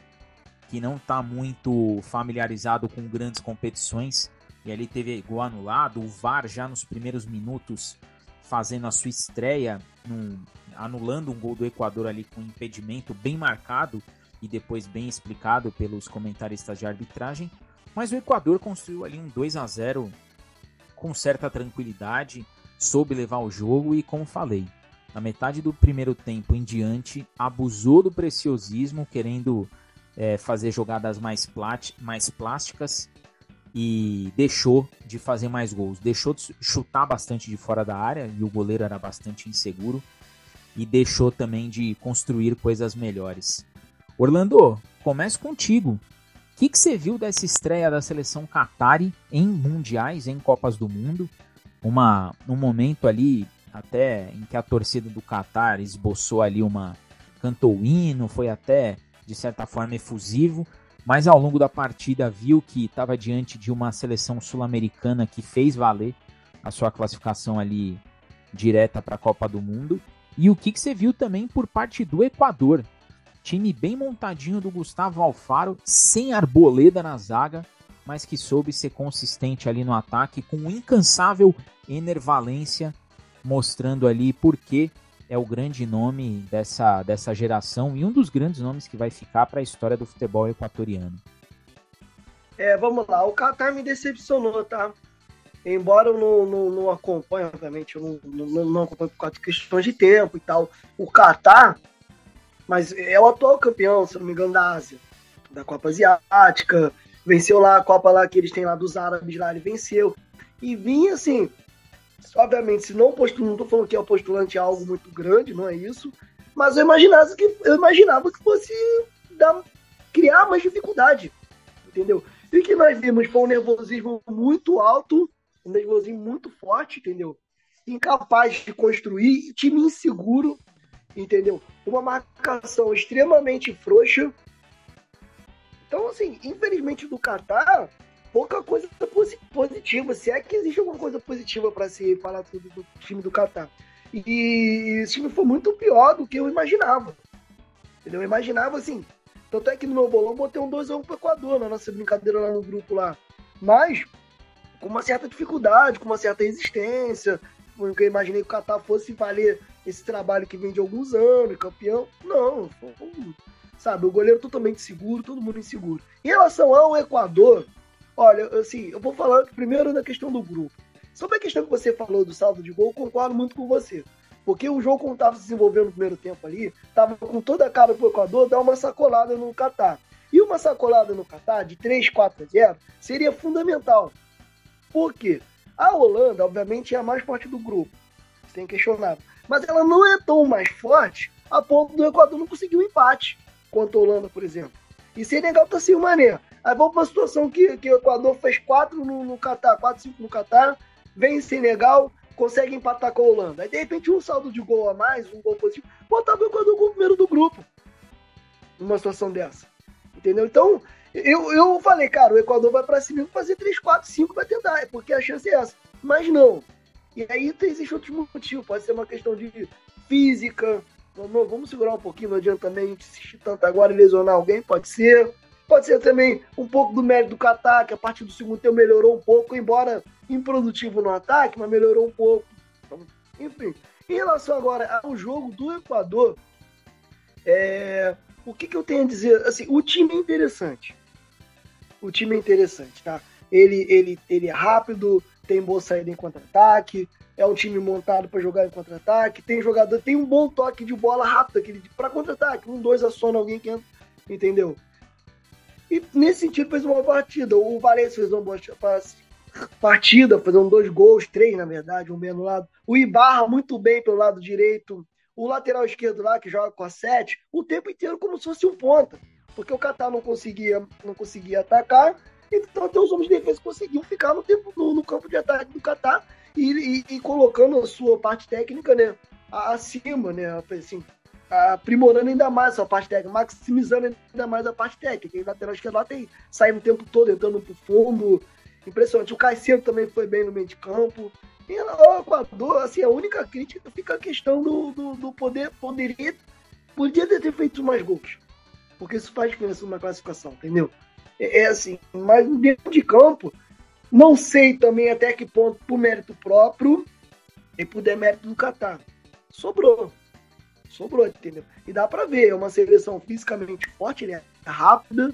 que não está muito familiarizado com grandes competições e ali teve gol anulado, o VAR já nos primeiros minutos fazendo a sua estreia, num, anulando um gol do Equador ali com impedimento bem marcado e depois bem explicado pelos comentaristas de arbitragem, mas o Equador construiu ali um 2 a 0 com certa tranquilidade, soube levar o jogo e, como falei, na metade do primeiro tempo em diante, abusou do preciosismo, querendo é, fazer jogadas mais, mais plásticas e deixou de fazer mais gols. Deixou de chutar bastante de fora da área e o goleiro era bastante inseguro e deixou também de construir coisas melhores. Orlando, comece contigo. O que, que você viu dessa estreia da seleção Qatari em mundiais, em Copas do Mundo? Uma, um momento ali até em que a torcida do Qatar esboçou ali uma cantou hino, foi até de certa forma efusivo, mas ao longo da partida viu que estava diante de uma seleção sul-americana que fez valer a sua classificação ali direta para a Copa do Mundo. E o que, que você viu também por parte do Equador, Time bem montadinho do Gustavo Alfaro, sem arboleda na zaga, mas que soube ser consistente ali no ataque, com incansável enervalência, mostrando ali por que é o grande nome dessa, dessa geração e um dos grandes nomes que vai ficar para a história do futebol equatoriano. É, vamos lá, o Qatar me decepcionou, tá? Embora eu não, não, não acompanhe, obviamente, eu não, não, não acompanho por causa de questões de tempo e tal. O Qatar, mas é o atual campeão, se não me engano, da Ásia, da Copa Asiática, venceu lá a Copa lá que eles têm lá dos árabes lá, ele venceu. E vinha assim, obviamente, se não postulando, não tô falando que é o postulante é algo muito grande, não é isso, mas eu imaginava que, eu imaginava que fosse dar, criar mais dificuldade, entendeu? E que nós vimos foi um nervosismo muito alto, um nervosismo muito forte, entendeu? Incapaz de construir, time inseguro, entendeu? Uma marcação extremamente frouxa. Então, assim, infelizmente do Qatar, pouca coisa positiva. Se é que existe alguma coisa positiva para se falar tudo do time do Qatar. E esse time foi muito pior do que eu imaginava. Entendeu? Eu imaginava assim. Tanto é que no meu bolão botei um 2x1 pro Equador na nossa brincadeira lá no grupo lá. Mas com uma certa dificuldade, com uma certa resistência. Porque eu imaginei que o Qatar fosse valer esse trabalho que vem de alguns anos, campeão. Não, sabe, o goleiro totalmente seguro, todo mundo inseguro. Em relação ao Equador, olha, assim, eu vou falar primeiro da questão do grupo. Sobre a questão que você falou do saldo de gol, concordo muito com você. Porque o jogo, como estava se desenvolvendo no primeiro tempo ali, estava com toda a cara pro Equador dar uma sacolada no Catar. E uma sacolada no Catar de 3, 4 a 0 seria fundamental. Por quê? A Holanda, obviamente, é a mais forte do grupo. Sem questionar mas ela não é tão mais forte a ponto do Equador não conseguir um empate contra a Holanda, por exemplo. E Senegal tá sem o Mané. Aí vamos para a situação que, que o Equador fez 4 no, no Catar, 4, 5 no Catar, vem Senegal, consegue empatar com a Holanda. Aí de repente um saldo de gol a mais, um gol positivo, botava o Equador como primeiro do grupo. Numa situação dessa. Entendeu? Então, eu, eu falei, cara, o Equador vai para cima fazer 3, 4, 5 vai tentar, é porque a chance é essa. Mas não. E aí existe outros motivos, pode ser uma questão de física, Vamos, vamos segurar um pouquinho, não adianta também a gente insistir tanto agora e lesionar alguém, pode ser. Pode ser também um pouco do mérito do Qatar, que a partir do segundo tempo melhorou um pouco, embora improdutivo no ataque, mas melhorou um pouco. Então, enfim, em relação agora ao jogo do Equador, é, o que, que eu tenho a dizer? Assim, o time é interessante. O time é interessante, tá? Ele, ele, ele é rápido, tem boa saída em contra-ataque, é um time montado para jogar em contra-ataque, tem jogador, tem um bom toque de bola rápido aquele para contra-ataque, um dois aciona alguém que entra, entendeu? E nesse sentido fez uma boa partida. O Valencia fez uma boa partida, fazendo dois gols, três na verdade, um bem no lado. O Ibarra muito bem pelo lado direito. O lateral esquerdo lá, que joga com a sete, o tempo inteiro como se fosse um ponta. Porque o Qatar não conseguia, não conseguia atacar, então até os homens de defesa conseguiam ficar no, tempo, no, no campo de ataque do Qatar e, e, e, colocando a sua parte técnica né, acima, né? Assim, aprimorando ainda mais a parte técnica, maximizando ainda mais a parte técnica. E lateral esquerdo lá tem saindo o tempo todo, entrando pro fundo. Impressionante. O Caicedo também foi bem no meio de campo. E o Equador, assim, a única crítica fica a questão do, do, do poder, poderia, podia ter feito mais gols. Porque isso faz diferença numa classificação, entendeu? É, é assim, mas dentro de campo, não sei também até que ponto, por mérito próprio e por demérito do Catar. Sobrou sobrou, entendeu? E dá para ver, é uma seleção fisicamente forte, ele é rápida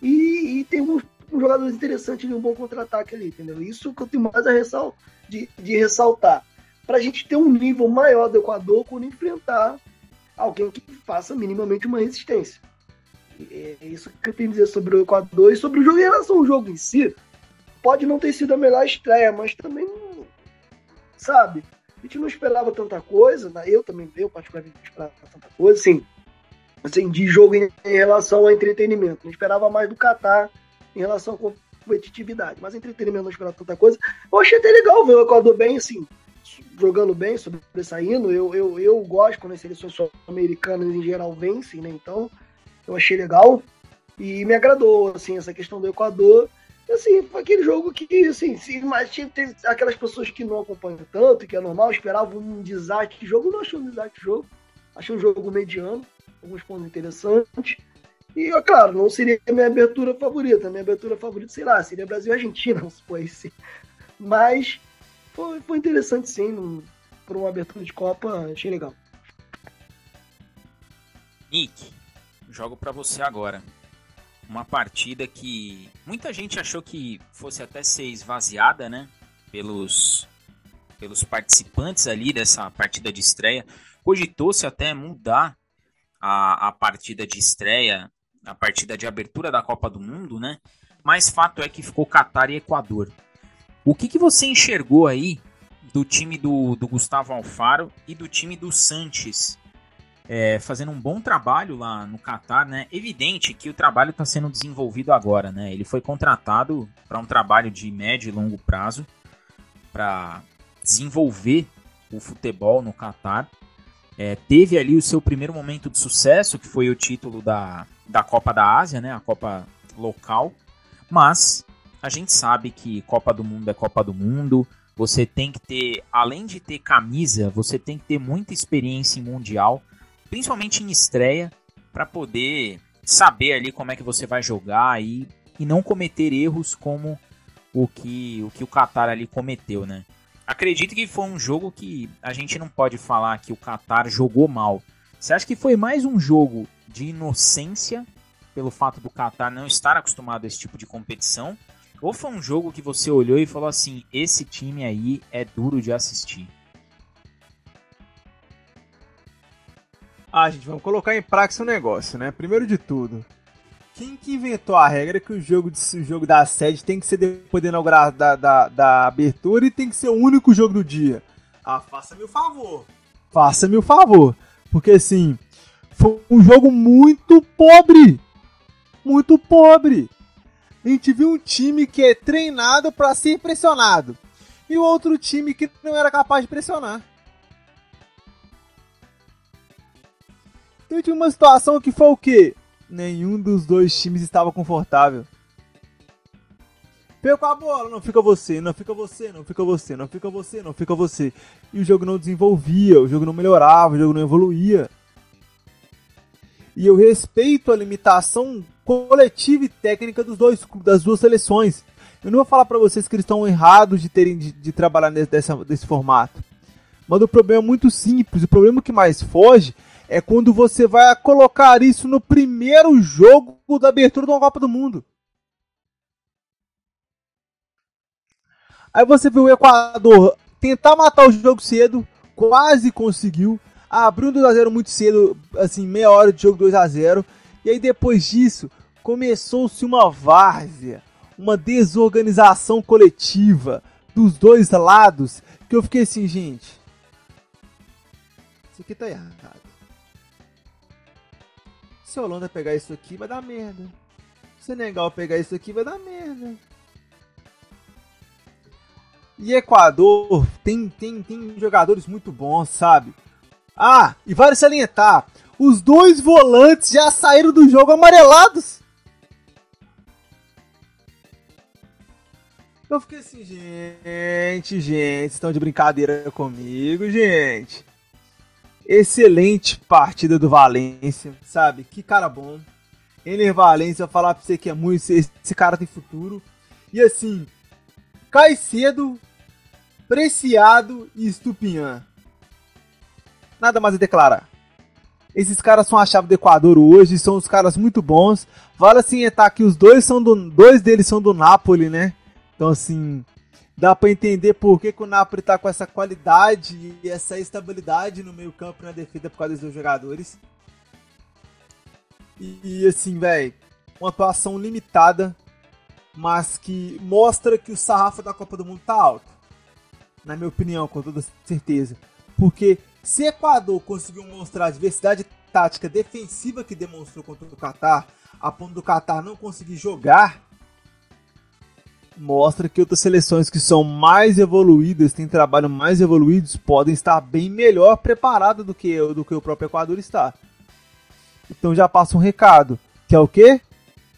e, e tem um, um jogador interessante e um bom contra-ataque ali, entendeu? Isso que eu tenho mais a ressal, de, de ressaltar. Para a gente ter um nível maior do Equador quando enfrentar alguém que faça minimamente uma resistência. É isso que eu tenho a dizer sobre o Equador e sobre o jogo. Em relação ao jogo em si, pode não ter sido a melhor estreia, mas também, sabe, a gente não esperava tanta coisa, né? eu também, eu particularmente não esperava tanta coisa, assim, assim de jogo em, em relação ao entretenimento. Não esperava mais do Qatar em relação à competitividade, mas entretenimento não esperava tanta coisa. Eu achei até legal ver o Equador bem, assim, jogando bem, sobressaindo. Eu, eu, eu gosto quando as seleções americanas em geral vencem, né? Então, eu achei legal e me agradou, assim, essa questão do Equador assim, foi aquele jogo que, assim, se, mas tinha, aquelas pessoas que não acompanham tanto, que é normal, esperavam um desastre de jogo, não achei um desastre de jogo. Achei um jogo mediano, alguns pontos interessantes. E, claro, não seria a minha abertura favorita. A minha abertura favorita, sei lá, seria Brasil e Argentina, se fosse. Mas foi, foi interessante, sim, por uma abertura de Copa, achei legal. Nick, jogo para você agora uma partida que muita gente achou que fosse até ser esvaziada, né? Pelos, pelos participantes ali dessa partida de estreia. Cogitou-se até mudar a, a partida de estreia, a partida de abertura da Copa do Mundo, né? Mas fato é que ficou Catar e Equador. O que, que você enxergou aí do time do, do Gustavo Alfaro e do time do Sanches é, fazendo um bom trabalho lá no Catar, né? Evidente que o trabalho está sendo desenvolvido agora, né? Ele foi contratado para um trabalho de médio e longo prazo para desenvolver o futebol no Catar. É, teve ali o seu primeiro momento de sucesso, que foi o título da, da Copa da Ásia, né? A Copa local. Mas a gente sabe que Copa do Mundo é Copa do Mundo. Você tem que ter, além de ter camisa, você tem que ter muita experiência em mundial principalmente em estreia, para poder saber ali como é que você vai jogar e, e não cometer erros como o que o que o Qatar ali cometeu, né? Acredito que foi um jogo que a gente não pode falar que o Qatar jogou mal. Você acha que foi mais um jogo de inocência pelo fato do Qatar não estar acostumado a esse tipo de competição? Ou foi um jogo que você olhou e falou assim: esse time aí é duro de assistir? Ah, gente, vamos colocar em prática o um negócio, né? Primeiro de tudo, quem que inventou a regra que o jogo, de, o jogo da sede tem que ser depois da inauguração da, da, da abertura e tem que ser o único jogo do dia? Ah, faça-me o favor. Faça-me o favor. Porque assim, foi um jogo muito pobre. Muito pobre. A gente viu um time que é treinado para ser pressionado. E o outro time que não era capaz de pressionar. Tinha uma situação que foi o quê? Nenhum dos dois times estava confortável. Pegou a bola, não fica você, não fica você, não fica você, não fica você, não fica você. E o jogo não desenvolvia, o jogo não melhorava, o jogo não evoluía. E eu respeito a limitação coletiva e técnica dos dois, das duas seleções. Eu não vou falar para vocês que eles estão errados de terem de, de trabalhar nesse, dessa, desse formato. Mas o problema é muito simples. O problema que mais foge é quando você vai colocar isso no primeiro jogo da abertura de uma Copa do Mundo. Aí você vê o Equador tentar matar o jogo cedo, quase conseguiu. Abriu um 2x0 muito cedo, assim, meia hora de jogo 2 a 0 E aí depois disso, começou-se uma várzea, uma desorganização coletiva dos dois lados, que eu fiquei assim, gente. Isso aqui tá errado. Se a Holanda pegar isso aqui, vai dar merda. Se o Senegal pegar isso aqui, vai dar merda. E Equador tem, tem, tem jogadores muito bons, sabe? Ah, e vale salientar: os dois volantes já saíram do jogo amarelados. Eu fiquei assim, gente, gente, estão de brincadeira comigo, gente. Excelente partida do Valência, sabe? Que cara bom. Ener Valência, eu falar pra você que é muito. Esse cara tem futuro. E assim, cai cedo, Preciado e Estupinhã. Nada mais a declarar. Esses caras são a chave do Equador hoje, são os caras muito bons. Vale assim é que os dois são do, dois deles são do Napoli, né? Então assim, dá para entender por que, que, o Napoli tá com essa qualidade e essa estabilidade no meio-campo e na defesa por causa dos dois jogadores. E, assim, velho, uma atuação limitada, mas que mostra que o sarrafo da Copa do Mundo tá alto na minha opinião, com toda certeza. Porque se Equador conseguiu mostrar a diversidade tática defensiva que demonstrou contra o Catar, a ponto do Catar não conseguir jogar, mostra que outras seleções que são mais evoluídas, têm trabalho mais evoluídos, podem estar bem melhor preparadas do que, do que o próprio Equador está. Então já passa um recado, que é o quê?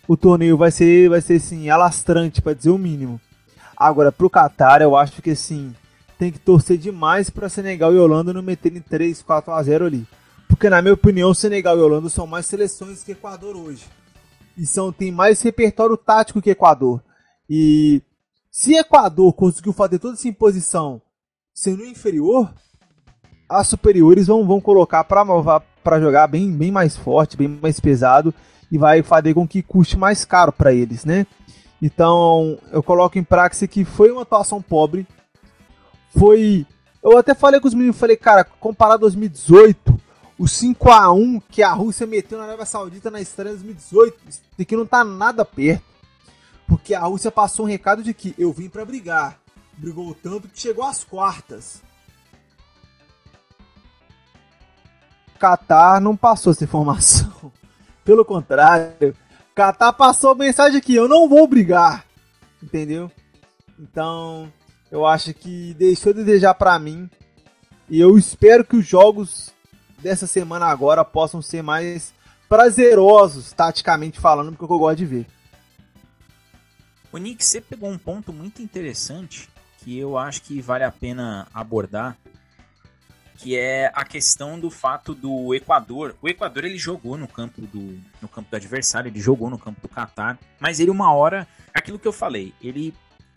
O torneio vai ser, vai ser assim, alastrante, para dizer o mínimo. Agora, pro Qatar, eu acho que assim, tem que torcer demais para Senegal e Holanda não meterem 3, 4 a 0 ali. Porque na minha opinião, Senegal e Holanda são mais seleções que Equador hoje. E são tem mais repertório tático que Equador. E se Equador conseguiu fazer toda essa imposição sendo inferior, as superiores vão, vão colocar para jogar bem, bem mais forte, bem mais pesado e vai fazer com que custe mais caro para eles, né? Então, eu coloco em prática que foi uma atuação pobre, foi. Eu até falei com os meninos, falei, cara, comparado a 2018, o 5 a 1 que a Rússia meteu na Arábia Saudita na estreia de 2018, isso aqui não tá nada perto. Porque a Rússia passou um recado de que eu vim para brigar. Brigou tanto que chegou às quartas. Qatar não passou essa informação. Pelo contrário, Qatar passou a mensagem aqui, eu não vou brigar. Entendeu? Então, eu acho que deixou de desejar para mim. E eu espero que os jogos dessa semana agora possam ser mais prazerosos, taticamente falando, porque eu gosto de ver. O Nick, você pegou um ponto muito interessante que eu acho que vale a pena abordar, que é a questão do fato do Equador. O Equador ele jogou no campo do, no campo do adversário, ele jogou no campo do Catar, mas ele uma hora, aquilo que eu falei, ele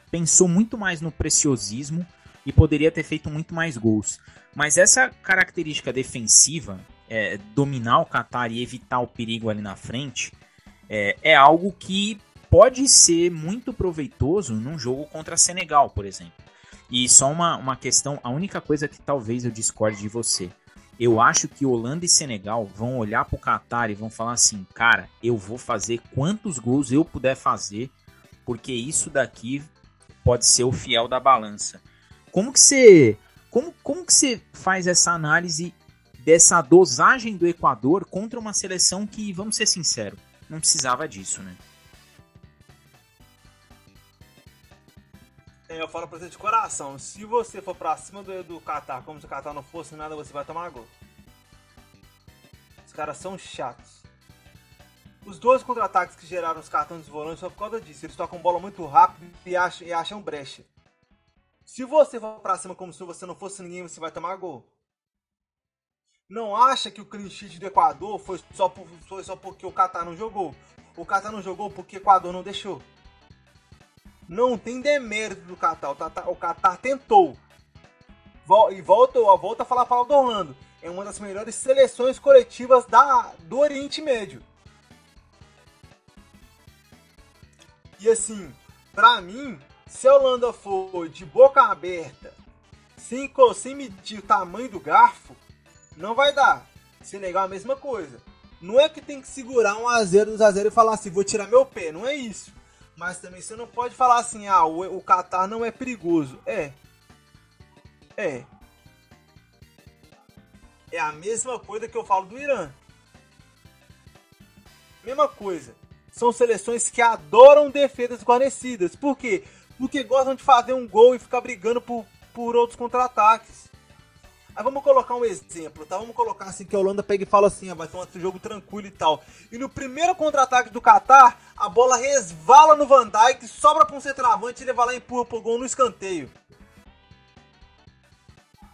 pensou muito mais no preciosismo e poderia ter feito muito mais gols. Mas essa característica defensiva, é, dominar o Qatar e evitar o perigo ali na frente, é, é algo que pode ser muito proveitoso num jogo contra Senegal, por exemplo. E só uma, uma questão, a única coisa que talvez eu discorde de você. Eu acho que Holanda e Senegal vão olhar para o Qatar e vão falar assim, cara, eu vou fazer quantos gols eu puder fazer, porque isso daqui pode ser o fiel da balança. Como que você, como, como que você faz essa análise dessa dosagem do Equador contra uma seleção que, vamos ser sinceros, não precisava disso, né? Eu falo pra você de coração, se você for pra cima do, do Qatar como se o Qatar não fosse nada, você vai tomar gol. Os caras são chatos. Os dois contra-ataques que geraram os cartões dos volantes são por causa disso. Eles tocam bola muito rápido e acham, e acham brecha. Se você for pra cima como se você não fosse ninguém, você vai tomar gol. não acha que o clean sheet do Equador foi só, por, foi só porque o Qatar não jogou. O Qatar não jogou porque o Equador não deixou. Não tem demérito do Qatar. O Qatar, o Qatar tentou. E volta, volta a falar a palavra do Orlando. É uma das melhores seleções coletivas da, do Oriente Médio. E assim, pra mim, se a Holanda for de boca aberta, sem, sem medir o tamanho do garfo, não vai dar. Senegal a mesma coisa. Não é que tem que segurar um a 0 2 a 0 e falar assim, vou tirar meu pé, não é isso. Mas também você não pode falar assim, ah, o, o Qatar não é perigoso. É. É. É a mesma coisa que eu falo do Irã. Mesma coisa. São seleções que adoram defesas guarnecidas. Por quê? Porque gostam de fazer um gol e ficar brigando por, por outros contra-ataques. Aí vamos colocar um exemplo, tá? Vamos colocar assim que a Holanda pega e fala assim, ah, vai ser um jogo tranquilo e tal. E no primeiro contra-ataque do Qatar, a bola resvala no Van Dijk, sobra para um centroavante e ele vai lá e empurra pro gol no escanteio.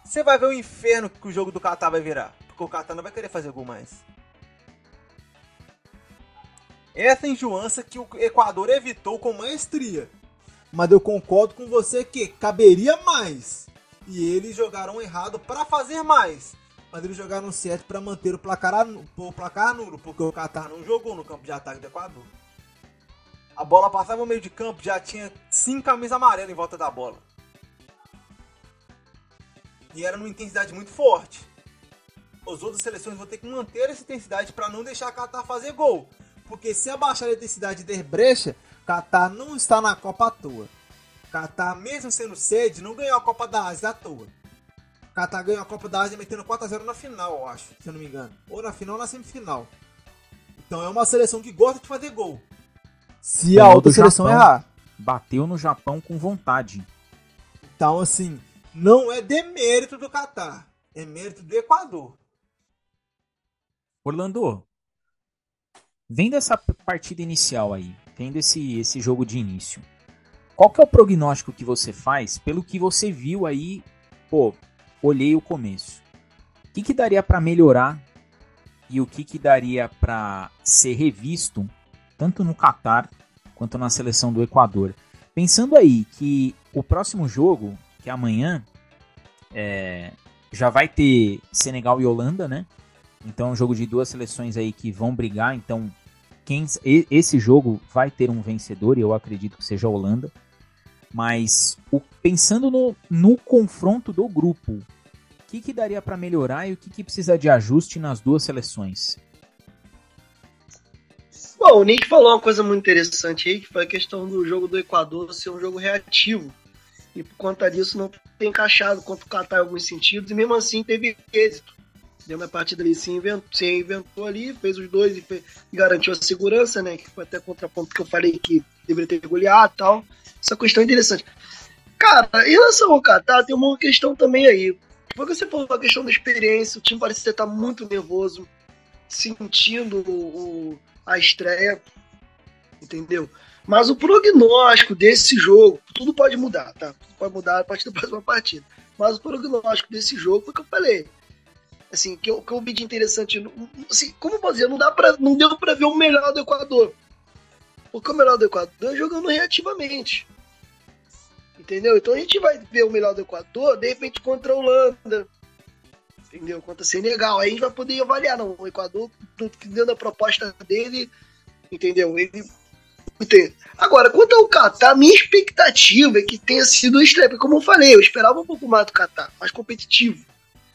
Você vai ver o inferno que o jogo do Qatar vai virar. Porque o Qatar não vai querer fazer gol mais. Essa enjoança que o Equador evitou com maestria. Mas eu concordo com você que caberia mais. E eles jogaram errado para fazer mais. Mas eles jogaram certo para manter o placar, o placar nulo, porque o Qatar não jogou no campo de ataque do Equador. A bola passava no meio de campo, já tinha cinco camisas amarelas em volta da bola. E era numa intensidade muito forte. As outras seleções vão ter que manter essa intensidade para não deixar a Qatar fazer gol. Porque se abaixar a intensidade e der brecha, Qatar não está na Copa à toa. Qatar, mesmo sendo sede, não ganhou a Copa da Ásia à toa. Qatar ganhou a Copa da Ásia metendo 4x0 na final, eu acho, se eu não me engano. Ou na final ou na semifinal. Então é uma seleção que gosta de fazer gol. Se a outra seleção Japão, errar. Bateu no Japão com vontade. Então, assim, não é demérito do Qatar, é mérito do Equador. Orlando, vendo essa partida inicial aí, vendo esse, esse jogo de início, qual que é o prognóstico que você faz pelo que você viu aí? Pô, olhei o começo. O que, que daria para melhorar e o que, que daria para ser revisto tanto no Catar quanto na seleção do Equador? Pensando aí que o próximo jogo que amanhã é, já vai ter Senegal e Holanda, né? Então é um jogo de duas seleções aí que vão brigar. Então quem esse jogo vai ter um vencedor e eu acredito que seja a Holanda. Mas o, pensando no, no confronto do grupo, o que, que daria para melhorar e o que, que precisa de ajuste nas duas seleções? Bom, o Nick falou uma coisa muito interessante aí, que foi a questão do jogo do Equador ser um jogo reativo e por conta disso não tem encaixado contra o Qatar em alguns sentidos, e mesmo assim teve êxito. Deu uma partida ali, se inventou, se inventou ali, fez os dois e, fez, e, garantiu a segurança, né? Que foi até contraponto que eu falei que deveria ter goleado e tal. Essa questão é interessante. Cara, em relação ao Qatar, tem uma questão também aí. Porque você falou a questão da experiência, o time parece estar tá muito nervoso, sentindo o, a estreia, entendeu? Mas o prognóstico desse jogo, tudo pode mudar, tá? Tudo pode mudar a partir da próxima partida. Mas o prognóstico desse jogo foi o que eu falei. Assim, que eu, que eu vi de interessante. Assim, como fazer? Não, dá pra, não deu pra ver o melhor do Equador. O melhor do Equador jogando reativamente. Entendeu? Então a gente vai ver o melhor do Equador, de repente, contra a Holanda. Entendeu? Contra Senegal. Aí a gente vai poder avaliar. Não, o Equador, dentro da proposta dele, entendeu? Ele Agora, quanto ao Qatar, minha expectativa é que tenha sido o estreia. Como eu falei, eu esperava um pouco mais do Qatar, mais competitivo.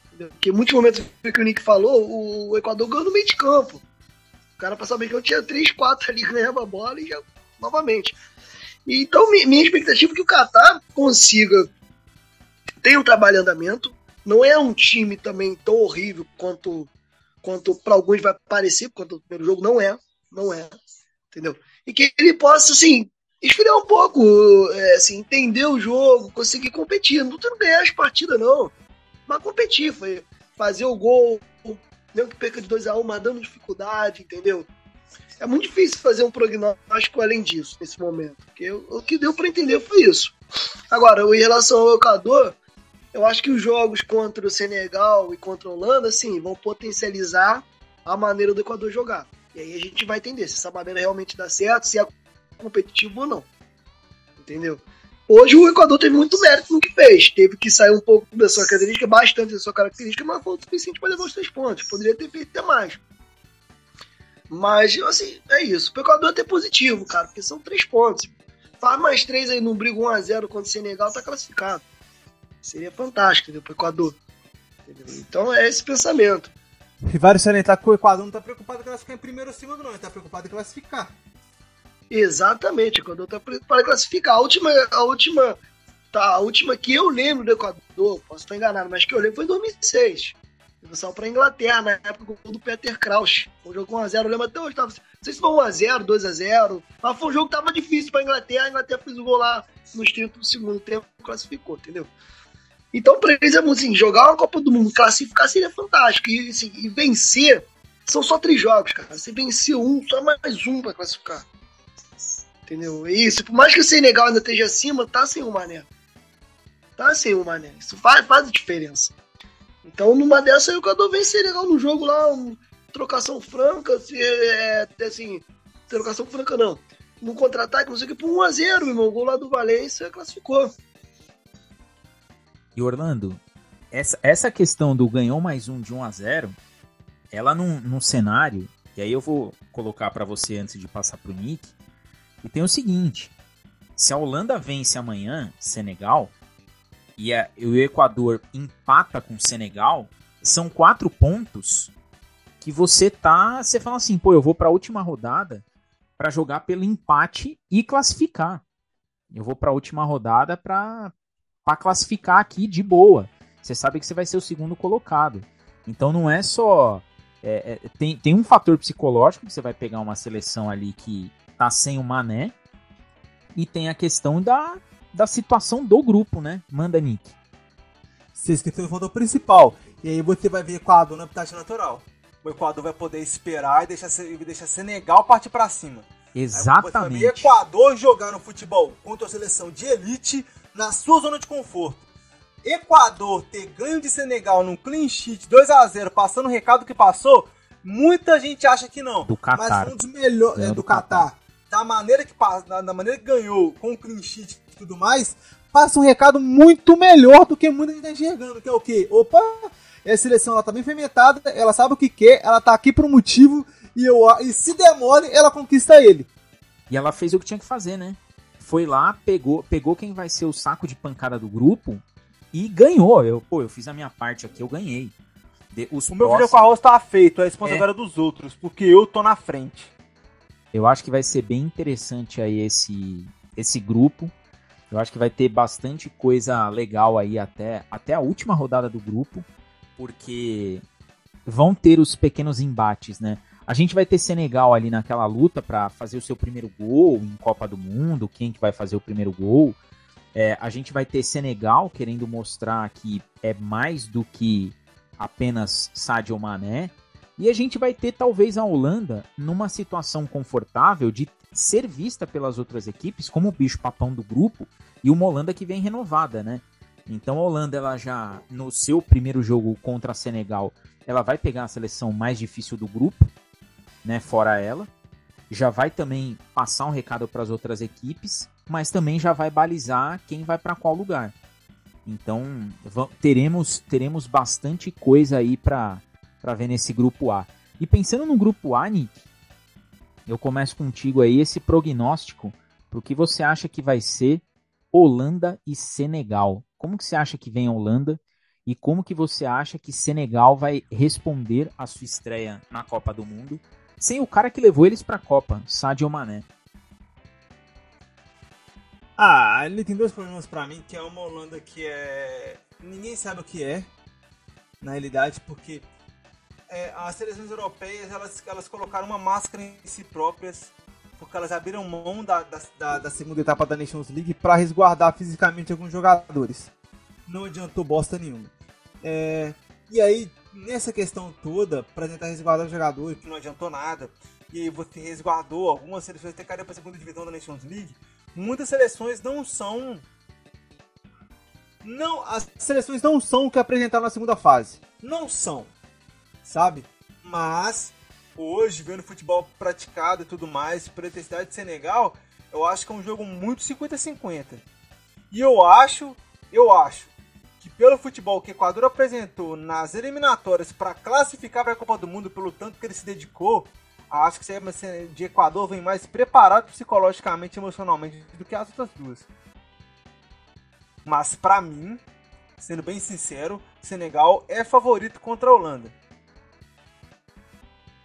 Entendeu? Porque em muitos momentos que o Nick falou, o Equador ganhou no meio de campo. O cara passava bem que eu tinha 3, 4 ali, ganhava a bola e já novamente. Então, minha expectativa é que o Qatar consiga ter um trabalho em andamento. Não é um time também tão horrível quanto, quanto para alguns vai parecer, quanto o primeiro jogo não é. Não é. Entendeu? e que ele possa, assim, esfriar um pouco, é, assim, entender o jogo, conseguir competir. Não tendo ganhar as partidas, não. Mas competir, fazer o gol, que perca de 2x1, um, mas dando dificuldade, entendeu? É muito difícil fazer um prognóstico além disso, nesse momento. Porque o que deu para entender foi isso. Agora, em relação ao Equador, Eu acho que os jogos contra o Senegal e contra a Holanda, sim, vão potencializar a maneira do Equador jogar. E aí a gente vai entender se essa maneira realmente dá certo, se é competitivo ou não. Entendeu? Hoje o Equador teve muito mérito no que fez. Teve que sair um pouco da sua característica, bastante da sua característica, mas foi o suficiente para levar os três pontos. Poderia ter feito até mais. Mas, assim, é isso. O Equador é até positivo, cara, porque são três pontos. Faz mais três aí, não briga 1x0 contra o Senegal, tá classificado. Seria fantástico, entendeu? Pro Equador. Entendeu? Então é esse pensamento. E vários salientar que o Equador não tá preocupado em classificar em primeiro ou segundo, não. Ele tá preocupado em classificar. Exatamente, o Equador tá preocupado em classificar. A última, a última, tá, a última que eu lembro do Equador, posso estar enganado, mas que eu lembro foi em 2006. Saiu pra Inglaterra, na época do Peter Crouch. Foi um jogo 1x0, eu lembro até hoje. Tava, não sei se foi 1x0, 2x0. Mas foi um jogo que tava difícil pra Inglaterra. A Inglaterra fez o gol lá nos 30 do segundo tempo classificou, entendeu? Então, pra eles, é assim, jogar uma Copa do Mundo, classificar seria fantástico. E, assim, e vencer, são só três jogos, cara. Você venceu um, só mais um pra classificar. Entendeu? Isso, por mais que o Senegal ainda esteja acima, tá sem o Mané. Tá sem o Mané. Isso faz, faz diferença. Então, numa dessa, eu quando vencer legal no jogo lá, um, trocação franca, se, é, assim, trocação franca não. No contra-ataque, não sei o que, por 1x0, meu irmão. O gol lá do Valência classificou. E Orlando, essa, essa questão do ganhou mais um de 1 a 0 ela num, num cenário, e aí eu vou colocar para você antes de passar pro Nick, e tem o seguinte, se a Holanda vence amanhã, Senegal, e, a, e o Equador empata com o Senegal, são quatro pontos que você tá, você fala assim, pô, eu vou para a última rodada para jogar pelo empate e classificar. Eu vou para a última rodada para para classificar aqui de boa. Você sabe que você vai ser o segundo colocado. Então não é só. É, é, tem, tem um fator psicológico que você vai pegar uma seleção ali que tá sem o Mané. E tem a questão da, da situação do grupo, né? Manda, Nick. Você esqueceu o fator principal. E aí você vai ver o Equador na habitat natural. O Equador vai poder esperar e deixar, deixar Senegal partir para cima. Exatamente. Aí Equador jogar no futebol contra a seleção de elite na sua zona de conforto. Equador ter ganho de Senegal num clean sheet 2 a 0 passando o recado que passou, muita gente acha que não. Do Qatar. Mas um dos melhores. É, do, do Qatar. Da maneira que da, da maneira que ganhou, com o clean sheet e tudo mais, passa um recado muito melhor do que muita gente tá enxergando. Que é o quê? Opa, essa seleção ela tá bem fermentada, ela sabe o que quer, ela tá aqui por um motivo, e, eu, e se demore, ela conquista ele. E ela fez o que tinha que fazer, né? foi lá, pegou, pegou quem vai ser o saco de pancada do grupo e ganhou. Eu, pô, eu fiz a minha parte aqui, eu ganhei. De, os o meu vídeo com arroz tá feito, é a responsabilidade é. dos outros, porque eu tô na frente. Eu acho que vai ser bem interessante aí esse, esse grupo. Eu acho que vai ter bastante coisa legal aí até, até a última rodada do grupo, porque vão ter os pequenos embates, né? A gente vai ter Senegal ali naquela luta para fazer o seu primeiro gol em Copa do Mundo, quem que vai fazer o primeiro gol. É, a gente vai ter Senegal querendo mostrar que é mais do que apenas Sadio Mané. E a gente vai ter talvez a Holanda numa situação confortável de ser vista pelas outras equipes como o bicho papão do grupo e uma Holanda que vem renovada, né? Então a Holanda ela já no seu primeiro jogo contra a Senegal, ela vai pegar a seleção mais difícil do grupo, né, fora ela. Já vai também passar um recado para as outras equipes, mas também já vai balizar quem vai para qual lugar. Então, teremos teremos bastante coisa aí para ver nesse grupo A. E pensando no grupo A, Nick, eu começo contigo aí esse prognóstico para o que você acha que vai ser Holanda e Senegal. Como que você acha que vem a Holanda e como que você acha que Senegal vai responder à sua estreia na Copa do Mundo sem o cara que levou eles pra Copa, Sadio Mané. Ah, ele tem dois problemas para mim, que é uma Holanda que é. Ninguém sabe o que é, na realidade, porque é, as seleções europeias elas, elas colocaram uma máscara em si próprias, porque elas abriram mão da, da, da segunda etapa da Nations League para resguardar fisicamente alguns jogadores. Não adiantou bosta nenhuma. É, e aí, nessa questão toda, para tentar resguardar o jogador, que não adiantou nada, e aí você resguardou algumas seleções até caíram para a segunda divisão da Nations League, muitas seleções não são não, as seleções não são o que apresentaram na segunda fase. Não são, sabe? Mas hoje, vendo futebol praticado e tudo mais, pela intensidade de Senegal, eu acho que é um jogo muito 50-50. E eu acho, eu acho que pelo futebol que o Equador apresentou nas eliminatórias para classificar para a Copa do Mundo, pelo tanto que ele se dedicou, acho que esse de Equador vem mais preparado psicologicamente e emocionalmente do que as outras duas. Mas para mim, sendo bem sincero, Senegal é favorito contra a Holanda.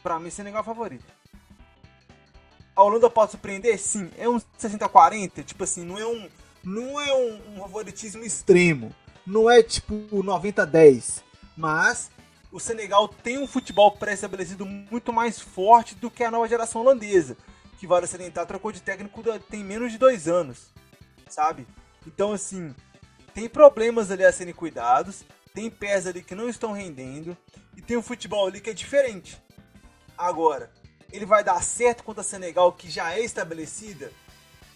Para mim, Senegal é favorito. A Holanda pode surpreender? Sim. É um 60-40? Tipo assim, não é um, não é um, um favoritismo extremo. Não é tipo 90-10. Mas o Senegal tem um futebol pré-estabelecido muito mais forte do que a nova geração holandesa. Que vale salientar, trocou de técnico tem menos de dois anos. Sabe? Então, assim, tem problemas ali a serem cuidados. Tem pés ali que não estão rendendo. E tem um futebol ali que é diferente. Agora, ele vai dar certo contra a Senegal, que já é estabelecida?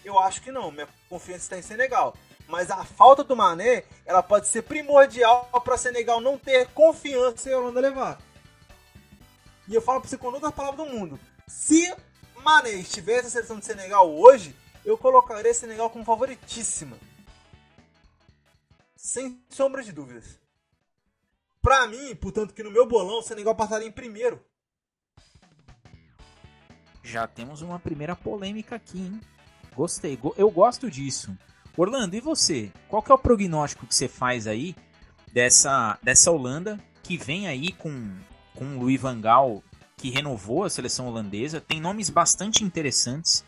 Eu acho que não. Minha confiança está em Senegal. Mas a falta do Mané, ela pode ser primordial para Senegal não ter confiança em Holanda levar. E eu falo para você com todas as palavras do mundo. Se Mané estivesse na seleção de Senegal hoje, eu colocaria Senegal como favoritíssima. Sem sombra de dúvidas. Para mim, portanto, que no meu bolão, o Senegal passaria em primeiro já temos uma primeira polêmica aqui, hein? Gostei, eu gosto disso. Orlando, e você? Qual que é o prognóstico que você faz aí dessa, dessa Holanda que vem aí com, com o Louis Van Gaal, que renovou a seleção holandesa? Tem nomes bastante interessantes.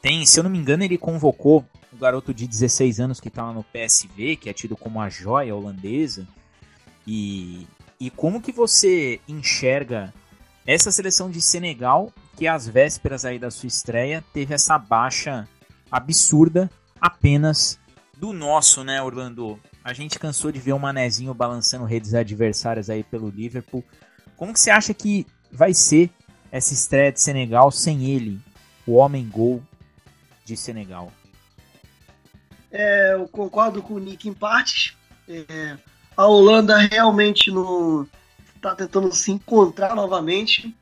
Tem, se eu não me engano, ele convocou o garoto de 16 anos que está lá no PSV, que é tido como a joia holandesa. E, e como que você enxerga essa seleção de Senegal que às vésperas aí da sua estreia teve essa baixa absurda apenas do nosso, né, Orlando? A gente cansou de ver o Manezinho balançando redes adversárias aí pelo Liverpool. Como que você acha que vai ser essa estreia de Senegal sem ele, o homem gol de Senegal? É, eu concordo com o Nick em partes. É, a Holanda realmente não está tentando se encontrar novamente.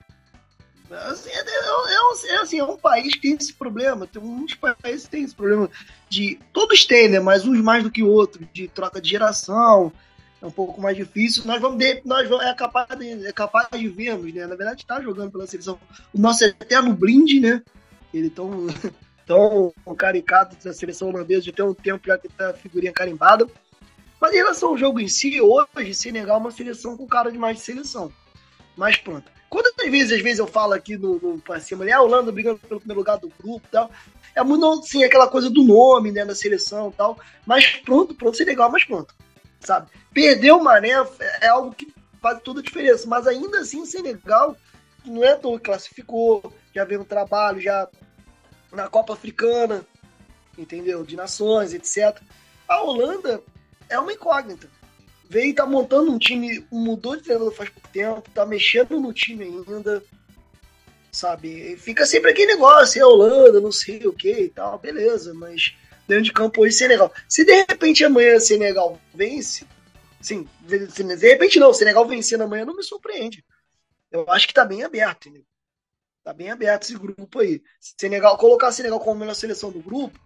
Assim, é, é, é, assim, é um país que tem esse problema. Tem muitos países que têm esse problema de. Todos têm, né? Mas uns mais do que outros, de troca de geração. É um pouco mais difícil. Nós vamos ver, nós vamos, é capaz de, é capaz de vermos, né? Na verdade, está jogando pela seleção. O nosso eterno blind, né? Ele tão, tão caricato da seleção holandesa de ter um tempo já que tá figurinha carimbada. Mas em relação ao jogo em si, hoje, Senegal é uma seleção com cara de mais de seleção. Mas pronto. Quantas vezes, às vezes, eu falo aqui no, no pra cima ali, a Holanda brigando pelo primeiro lugar do grupo e tal. É muito, sim, aquela coisa do nome, né, da seleção e tal. Mas pronto, pronto, ser legal, mas pronto. Sabe? Perder o Mané é algo que faz toda a diferença. Mas ainda assim, o Senegal não é tão classificou, já veio um trabalho, já na Copa Africana, entendeu? De nações, etc. A Holanda é uma incógnita veio e tá montando um time, mudou de treinador faz pouco tempo, tá mexendo no time ainda, sabe? Fica sempre aquele negócio, é Holanda, não sei o que e tal, beleza, mas dentro de campo hoje Senegal. Se de repente amanhã Senegal vence, sim, de repente não, Senegal vencendo amanhã não me surpreende. Eu acho que tá bem aberto, entendeu? Tá bem aberto esse grupo aí. Senegal, colocar Senegal como a melhor seleção do grupo,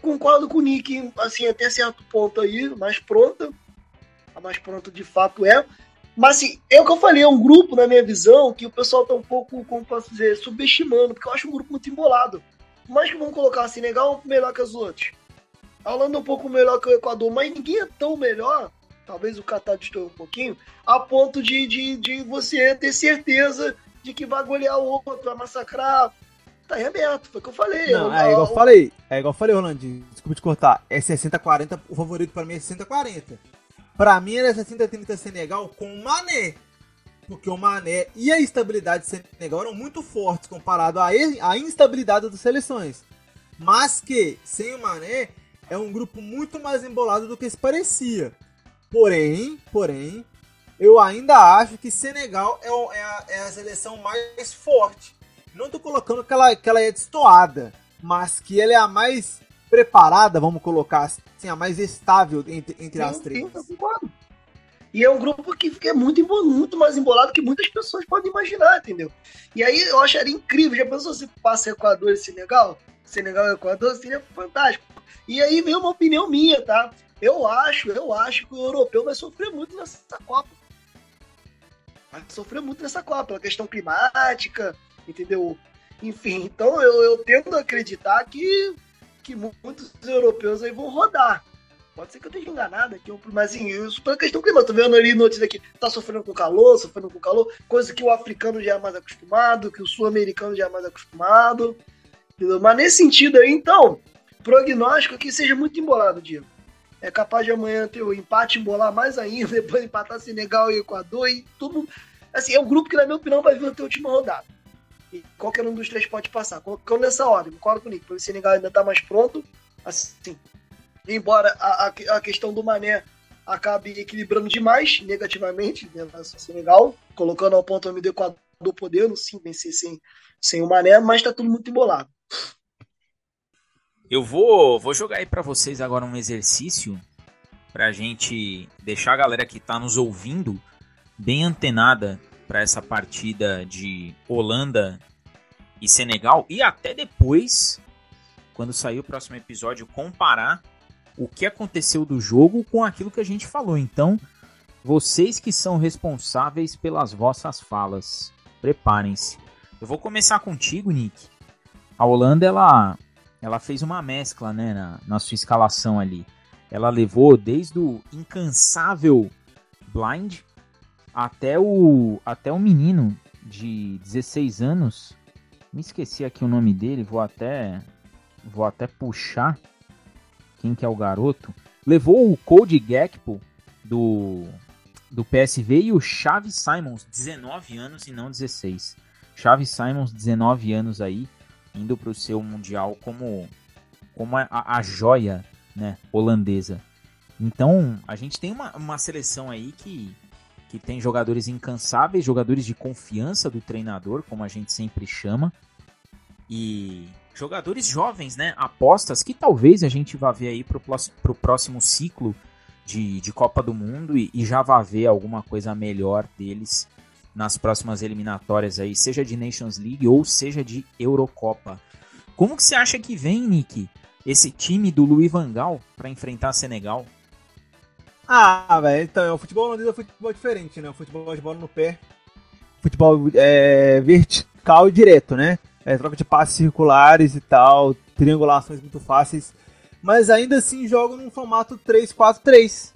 concordo com o Nick, assim, até certo ponto aí, mais pronta. A mais pronta de fato é. Mas assim, é o que eu falei, é um grupo, na minha visão, que o pessoal tá um pouco, como posso dizer, subestimando, porque eu acho um grupo muito embolado. Mais que vão colocar assim, legal, melhor que os outros. A Holanda é um pouco melhor que o Equador, mas ninguém é tão melhor, talvez o Qatar destoie um pouquinho, a ponto de, de, de você ter certeza de que vai golear o outro, vai massacrar, tá em aberto, foi o que eu falei. Não, é igual eu falei, é igual eu falei, Rolandinho, desculpa te cortar, é 60-40, o favorito pra mim é 60-40. Pra mim era 60-30 Senegal com o Mané. Porque o Mané e a estabilidade do Senegal eram muito fortes comparado à, à instabilidade das seleções. Mas que, sem o Mané, é um grupo muito mais embolado do que se parecia. Porém, porém, eu ainda acho que Senegal é, é, a, é a seleção mais forte. Não tô colocando que ela, que ela é destoada, mas que ela é a mais preparada, vamos colocar assim, a mais estável entre, entre sim, as três. Sim. E é um grupo que fica muito, muito mais embolado que muitas pessoas podem imaginar, entendeu? E aí eu acharia incrível. Já pensou se passa Equador e Senegal? Senegal e Equador seria fantástico. E aí vem uma opinião minha, tá? Eu acho, eu acho que o europeu vai sofrer muito nessa Copa. Vai sofrer muito nessa Copa, pela questão climática, entendeu? Enfim, então eu, eu tendo a acreditar que, que muitos europeus aí vão rodar. Pode ser que eu esteja enganado aqui, mas assim, isso pela questão climática. Tô vendo ali notícia aqui, tá sofrendo com calor, sofrendo com calor, coisa que o africano já é mais acostumado, que o sul-americano já é mais acostumado. Entendeu? Mas nesse sentido aí, então, prognóstico que seja muito embolado, Diego. É capaz de amanhã ter o empate embolar mais ainda, depois empatar Senegal e Equador e tudo. Assim, é um grupo que, na minha opinião, vai vir até a última rodada. E qualquer um dos três pode passar. Colocando nessa ordem, concordo com o o Senegal ainda tá mais pronto. Assim, embora a, a, a questão do Mané acabe equilibrando demais negativamente né, da Senegal, colocando ao ponto do Equador podendo sim vencer sem, sem o Mané, mas tá tudo muito embolado. Eu vou, vou jogar aí para vocês agora um exercício pra gente deixar a galera que tá nos ouvindo bem antenada para essa partida de Holanda e Senegal e até depois, quando sair o próximo episódio, comparar o que aconteceu do jogo com aquilo que a gente falou. Então, vocês que são responsáveis pelas vossas falas, preparem-se. Eu vou começar contigo, Nick. A Holanda, ela, ela fez uma mescla né, na, na sua escalação ali. Ela levou desde o incansável Blind até o, até o menino de 16 anos. Me esqueci aqui o nome dele, vou até, vou até puxar quem que é o garoto, levou o Cody Gakpo do, do PSV e o Chaves Simons, 19 anos e não 16. Chaves Simons, 19 anos aí, indo para o seu Mundial como, como a, a, joia né, holandesa. Então, a gente tem uma, uma seleção aí que, que tem jogadores incansáveis, jogadores de confiança do treinador, como a gente sempre chama. E jogadores jovens, né? Apostas que talvez a gente vá ver aí pro, pro próximo ciclo de, de Copa do Mundo e, e já vá ver alguma coisa melhor deles nas próximas eliminatórias aí, seja de Nations League ou seja de Eurocopa. Como que você acha que vem, Nick, esse time do Louis Van Gaal para enfrentar Senegal? Ah, velho, então, o futebol holandês é um futebol diferente, né? O futebol de bola no pé, futebol é, vertical e direto, né? é, troca de passes circulares e tal, triangulações muito fáceis, mas ainda assim jogam num formato 3-4-3,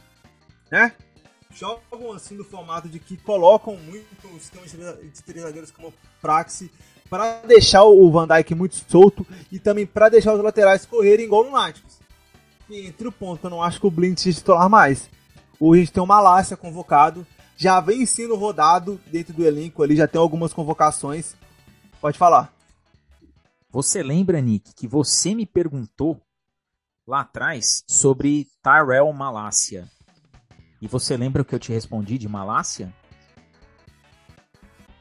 né? Jogam assim no formato de que colocam muito o sistema de três zagueiros como praxe para deixar o Van Dijk muito solto e também para deixar os laterais correrem igual no Náticos. E entre o ponto, eu não acho que o Blind se titular mais. Hoje a gente tem o Malásia convocado, já vem sendo rodado dentro do elenco ali, já tem algumas convocações. Pode falar. Você lembra, Nick, que você me perguntou lá atrás sobre Tyrell Malásia? E você lembra o que eu te respondi de Malásia?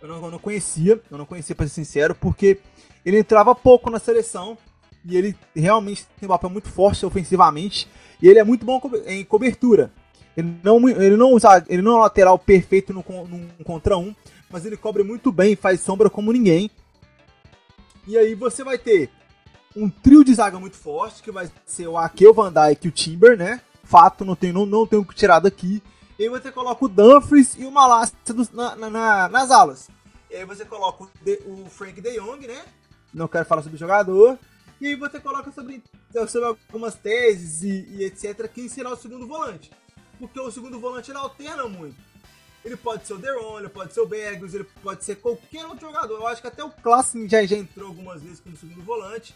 Eu não, eu não conhecia, eu não conhecia para ser sincero, porque ele entrava pouco na seleção e ele realmente tem um papel muito forte ofensivamente e ele é muito bom em cobertura. Ele não, ele não, usa, ele não é um lateral perfeito no, num contra um, mas ele cobre muito bem, faz sombra como ninguém. E aí você vai ter um trio de zaga muito forte, que vai ser o Ake, o Van Dijk e o Timber, né? Fato, não tenho, não, não tenho que tirar daqui. E aí você coloca o Dumfries e o Malassia na, na, nas alas. E aí você coloca o, de, o Frank de Jong, né? Não quero falar sobre o jogador. E aí você coloca sobre, sobre algumas teses e, e etc. Quem será o segundo volante. Porque o segundo volante ele alterna muito. Ele pode ser o Deron, ele pode ser o Bergus, ele pode ser qualquer outro jogador. Eu acho que até o Klassen já, já entrou algumas vezes como segundo volante.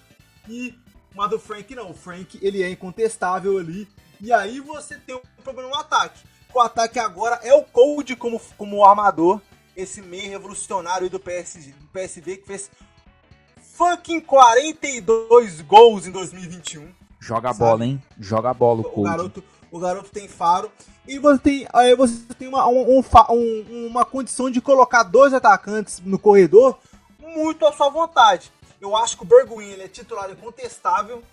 E mas do Frank não. O Frank ele é incontestável ali. E aí você tem um problema no ataque. O ataque agora é o Cold como, como armador. Esse meio revolucionário do, PS, do PSV que fez fucking 42 gols em 2021. Joga a bola, hein? Joga a bola o Cold. O garoto, o garoto tem faro. E você tem, aí você tem uma, um, um, uma condição de colocar dois atacantes no corredor muito à sua vontade. Eu acho que o Bergwijn ele é titular incontestável.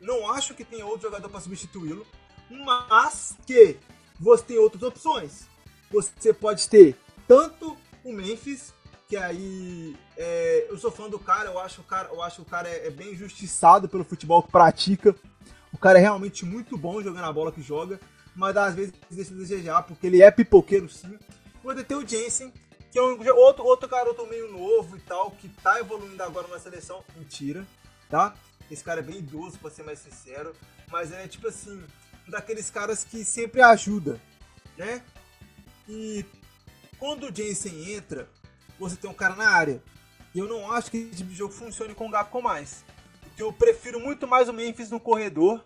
Não acho que tenha outro jogador para substituí-lo, mas que você tem outras opções. Você pode ter tanto o Memphis, que aí é, eu sou fã do cara, eu acho o cara, eu acho o cara é, é bem injustiçado pelo futebol que pratica. O cara é realmente muito bom jogando a bola que joga, mas às vezes deixa a desejar, porque ele é pipoqueiro sim. Você tem o Jensen, que é um, outro, outro garoto meio novo e tal, que tá evoluindo agora na seleção. Mentira, tá? Esse cara é bem idoso, pra ser mais sincero. Mas é tipo assim, um daqueles caras que sempre ajuda, né? E quando o Jensen entra, você tem um cara na área. E eu não acho que esse tipo de jogo funcione com o Gapco mais. Eu prefiro muito mais o Memphis no corredor,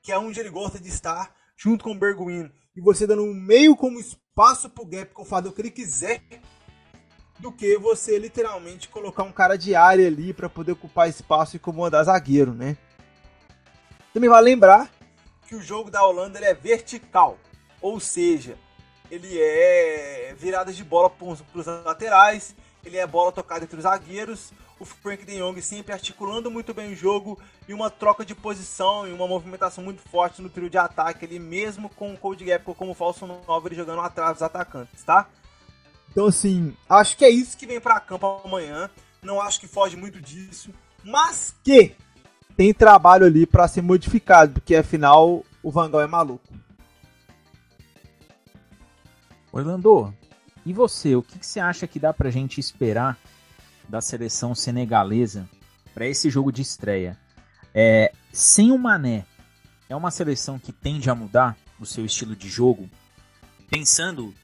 que é onde ele gosta de estar, junto com o Berguin. E você dando um meio como espaço pro Gapco fazer o que ele quiser do que você literalmente colocar um cara de área ali para poder ocupar espaço e comandar zagueiro, né? Também vale lembrar que o jogo da Holanda é vertical, ou seja, ele é virada de bola para os laterais, ele é bola tocada entre os zagueiros, o Frank de Jong sempre articulando muito bem o jogo e uma troca de posição e uma movimentação muito forte no trio de ataque, ele mesmo com o Code Gap como falso 9 ele jogando atrás dos atacantes, tá? Então, assim, acho que é isso que vem para campo amanhã. Não acho que foge muito disso. Mas que tem trabalho ali para ser modificado, porque afinal o Vangal é maluco. Orlando, e você? O que, que você acha que dá pra gente esperar da seleção senegalesa para esse jogo de estreia? É, sem o Mané, é uma seleção que tende a mudar o seu estilo de jogo, pensando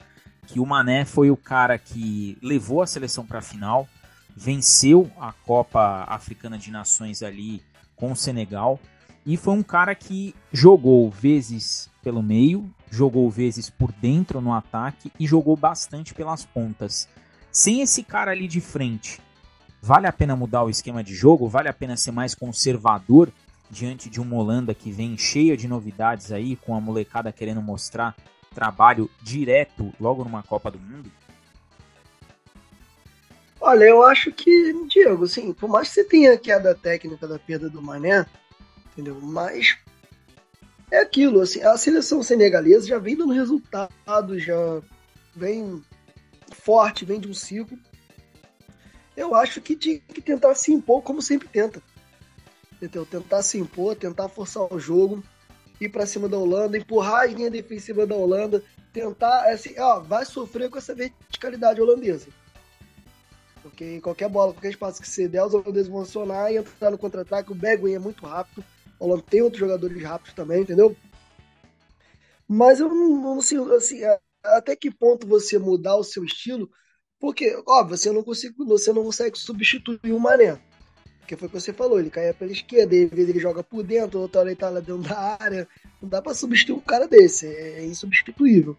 que o Mané foi o cara que levou a seleção para a final, venceu a Copa Africana de Nações ali com o Senegal e foi um cara que jogou vezes pelo meio, jogou vezes por dentro no ataque e jogou bastante pelas pontas. Sem esse cara ali de frente, vale a pena mudar o esquema de jogo? Vale a pena ser mais conservador diante de uma Holanda que vem cheia de novidades aí, com a molecada querendo mostrar trabalho direto logo numa Copa do Mundo? Olha, eu acho que, Diego, assim, por mais que você tenha a queda técnica da perda do Mané, entendeu? Mas é aquilo, assim, a seleção senegalesa já vem dando resultado, já vem forte, vem de um ciclo. Eu acho que tinha que tentar se impor como sempre tenta. Entendeu? Tentar se impor, tentar forçar o jogo ir para cima da Holanda, empurrar a linha defensiva da Holanda, tentar, assim, ó, vai sofrer com essa verticalidade holandesa. Porque qualquer bola, qualquer espaço que você der, os holandeses vão acionar e entrar no contra-ataque. O Bergwijn é muito rápido. Holanda tem outros jogadores rápidos também, entendeu? Mas eu não, não sei, assim, até que ponto você mudar o seu estilo, porque, óbvio, você não, consigo, você não consegue substituir o Mané. Porque foi o que você falou, ele caia pela esquerda, às vezes ele joga por dentro, outra hora ele tá lá dentro da área. Não dá para substituir um cara desse, é, é insubstituível.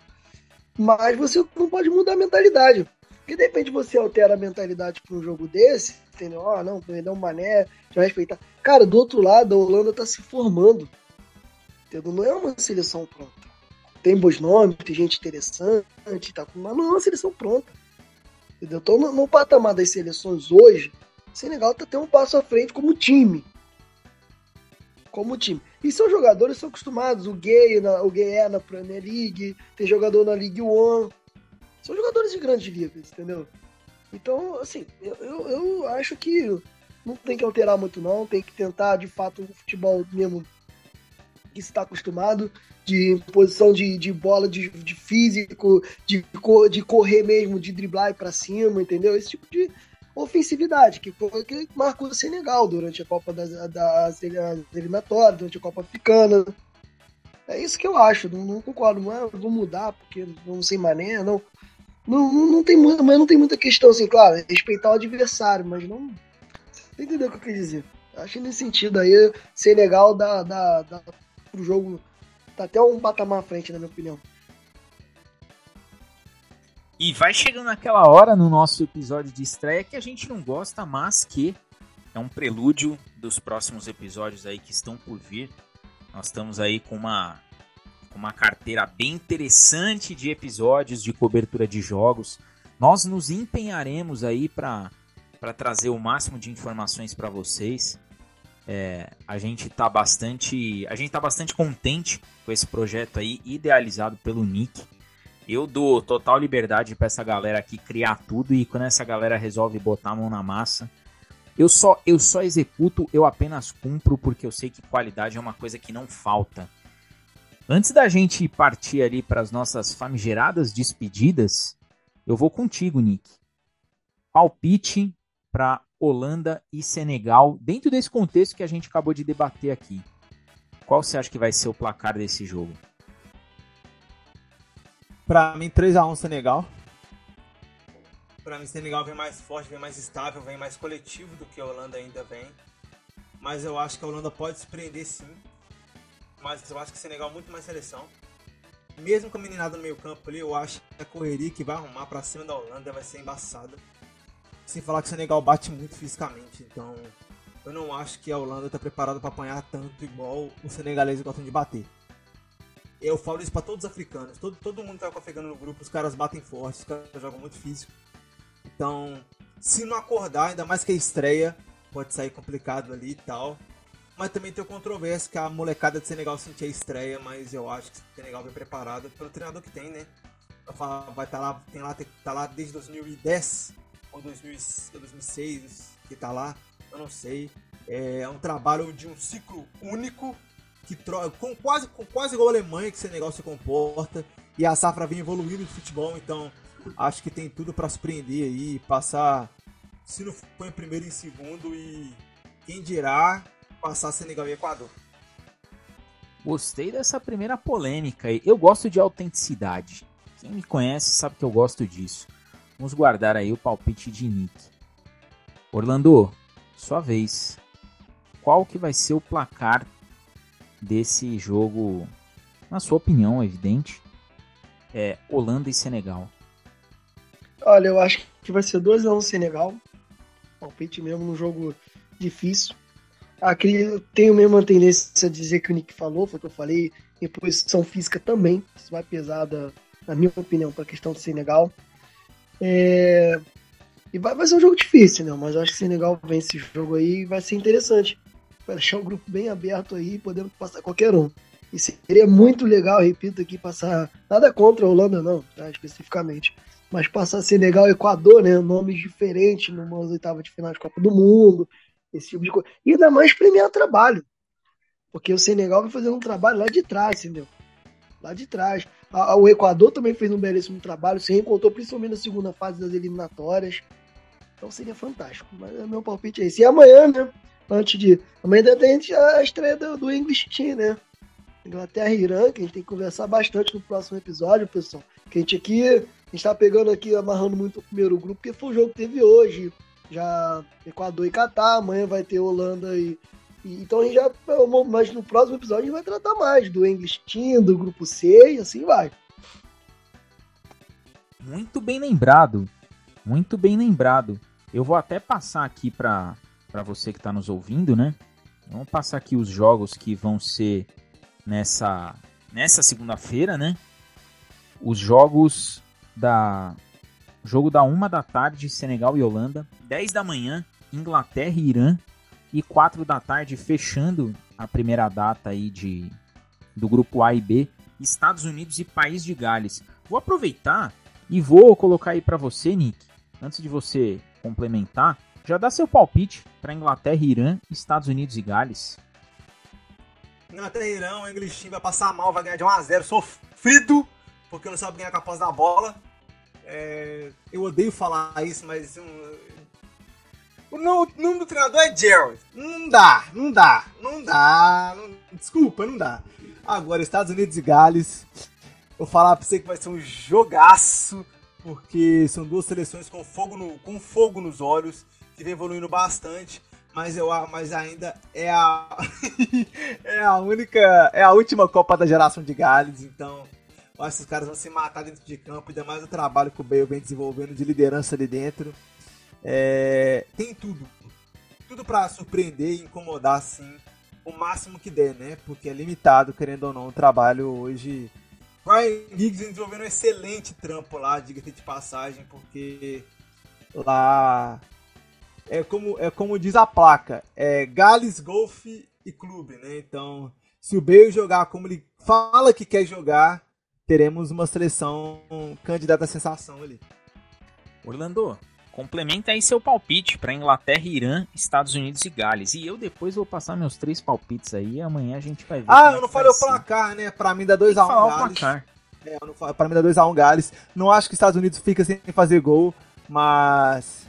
Mas você não pode mudar a mentalidade. Porque de repente você altera a mentalidade para um jogo desse, entendeu? Ah, não, perder um mané, já respeitar. Cara, do outro lado, a Holanda tá se formando. Entendeu? Não é uma seleção pronta. Tem bons nomes, tem gente interessante, tá, mas não é uma seleção pronta. Entendeu? Então, no, no patamar das seleções hoje, Senegal tá tendo um passo à frente como time. Como time. E são jogadores são acostumados. O Gay, na, o Gay é na Premier League, tem jogador na League One. São jogadores de grandes ligas, entendeu? Então, assim, eu, eu, eu, acho que não tem que alterar muito, não. Tem que tentar, de fato, o futebol mesmo que está acostumado, de posição de, de bola, de, de físico, de, de correr mesmo, de driblar e para cima, entendeu? Esse tipo de, ofensividade, que que marcou o Senegal durante a Copa das, das eliminatórias, durante a Copa Africana. É isso que eu acho, não, não concordo, não é, vou mudar porque não sei mané, não. Não, não, não tem muito, mas não tem muita questão assim, claro, respeitar o adversário, mas não. Você entendeu o que eu quis dizer? Acho nesse sentido aí, Senegal dá, dá, dá pro jogo. Tá até um patamar à frente, na minha opinião. E vai chegando aquela hora no nosso episódio de estreia que a gente não gosta, mas que é um prelúdio dos próximos episódios aí que estão por vir. Nós estamos aí com uma, com uma carteira bem interessante de episódios de cobertura de jogos. Nós nos empenharemos aí para trazer o máximo de informações para vocês. É, a gente tá bastante, a gente tá bastante contente com esse projeto aí idealizado pelo Nick. Eu dou total liberdade para essa galera aqui criar tudo e quando essa galera resolve botar a mão na massa, eu só eu só executo, eu apenas cumpro porque eu sei que qualidade é uma coisa que não falta. Antes da gente partir ali para as nossas famigeradas despedidas, eu vou contigo, Nick. Palpite para Holanda e Senegal, dentro desse contexto que a gente acabou de debater aqui. Qual você acha que vai ser o placar desse jogo? Pra mim, 3x1 Senegal. Pra mim, Senegal vem mais forte, vem mais estável, vem mais coletivo do que a Holanda ainda vem. Mas eu acho que a Holanda pode se prender sim. Mas eu acho que Senegal é muito mais seleção. Mesmo com a meninada no meio campo ali, eu acho que a correria que vai arrumar pra cima da Holanda vai ser embaçada. Sem falar que o Senegal bate muito fisicamente, então eu não acho que a Holanda está preparada para apanhar tanto igual o senegalês gostam de bater. Eu falo isso para todos os africanos, todo, todo mundo que tá com africano no grupo, os caras batem forte, os caras jogam muito físico. Então, se não acordar, ainda mais que a estreia, pode sair complicado ali e tal. Mas também tem o controvérsia que a molecada de Senegal sentia a estreia, mas eu acho que o Senegal vem preparado pelo treinador que tem, né? Vai estar tá lá, tem lá, tá lá desde 2010 ou 2006 que tá lá, eu não sei. É um trabalho de um ciclo único que com quase com quase igual a Alemanha que esse negócio se comporta e a safra vem evoluindo de futebol, então acho que tem tudo para surpreender aí, passar se não for em primeiro em segundo e quem dirá passar Senegal e Equador. Gostei dessa primeira polêmica. Eu gosto de autenticidade. Quem me conhece sabe que eu gosto disso. Vamos guardar aí o palpite de Nick. Orlando, sua vez. Qual que vai ser o placar desse jogo? Na sua opinião, é evidente, é Holanda e Senegal. Olha, eu acho que vai ser 2 a 1 um Senegal. Palpite mesmo num jogo difícil. Aqui tenho mesmo a tendência a dizer que o Nick falou, foi o que eu falei, em posição física também. Isso vai pesar, da, na minha opinião, para a questão do Senegal. É... E vai, vai ser um jogo difícil, né? Mas eu acho que o Senegal vence esse jogo aí e vai ser interessante. Vai deixar o grupo bem aberto aí, podendo passar qualquer um. E seria muito legal, repito aqui, passar. Nada contra a Holanda, não, tá? especificamente. Mas passar Senegal e Equador, né? Nomes diferentes numa oitava de final de Copa do Mundo, esse tipo de coisa. E ainda mais premiar trabalho. Porque o Senegal vai fazer um trabalho lá de trás, entendeu? Lá de trás. O Equador também fez um belíssimo trabalho, se reencontrou principalmente na segunda fase das eliminatórias. Então seria fantástico. Mas é meu palpite é esse. E amanhã, né? Antes de. Amanhã tem a estreia do, do English Team, né? Inglaterra e Irã, que a gente tem que conversar bastante no próximo episódio, pessoal. Que a gente aqui. A gente tá pegando aqui, amarrando muito o primeiro grupo, porque foi o jogo que teve hoje. Já Equador e Catar, amanhã vai ter Holanda e, então a gente já. Mas no próximo episódio a gente vai tratar mais do English do grupo C e assim vai. Muito bem lembrado. Muito bem lembrado. Eu vou até passar aqui para você que está nos ouvindo, né? Vamos passar aqui os jogos que vão ser nessa, nessa segunda-feira, né? Os jogos da. Jogo da uma da tarde, Senegal e Holanda. 10 da manhã, Inglaterra e Irã e 4 da tarde, fechando a primeira data aí de, do grupo A e B, Estados Unidos e País de Gales. Vou aproveitar e vou colocar aí para você, Nick, antes de você complementar, já dá seu palpite para Inglaterra, Irã, Estados Unidos e Gales. Inglaterra e Irã, o English vai passar mal, vai ganhar de 1x0, sofrido, porque não sabe ganhar com a posse da bola. É, eu odeio falar isso, mas o nome do treinador é Gerald. Não dá, não dá, não dá. Não, desculpa, não dá. Agora, Estados Unidos e Gales. Vou falar pra você que vai ser um jogaço, porque são duas seleções com fogo, no, com fogo nos olhos, que vem evoluindo bastante. Mas, eu, mas ainda é a, é a única, é a última Copa da geração de Gales, então os caras vão se matar dentro de campo, ainda mais o trabalho que o Bale vem desenvolvendo de liderança ali dentro. É, tem tudo. Tudo para surpreender e incomodar, assim, o máximo que der, né? Porque é limitado, querendo ou não, o trabalho hoje. Ryan Giggs desenvolvendo um excelente trampo lá, diga-se de passagem, porque lá é como, é como diz a placa, é Gales Golf e Clube, né? Então, se o Bale jogar como ele fala que quer jogar, teremos uma seleção candidata à sensação ali. Orlando, complementa aí seu palpite para Inglaterra, Irã, Estados Unidos e Gales. E eu depois vou passar meus três palpites aí e amanhã a gente vai ver. Ah, eu é não falei o placar, né? Pra mim dá 2x1 um Gales. Placar. É, eu não, pra mim dá 2x1 um Gales. Não acho que os Estados Unidos fica sem fazer gol, mas.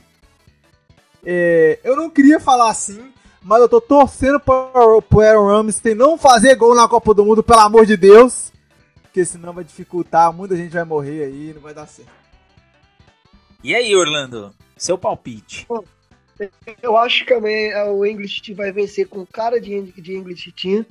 É, eu não queria falar assim, mas eu tô torcendo pro, pro Aaron Ramsey não fazer gol na Copa do Mundo, pelo amor de Deus. Porque senão vai dificultar, muita gente vai morrer aí, não vai dar certo. E aí, Orlando? Seu palpite? Eu acho que o English vai vencer com cara de, English Team,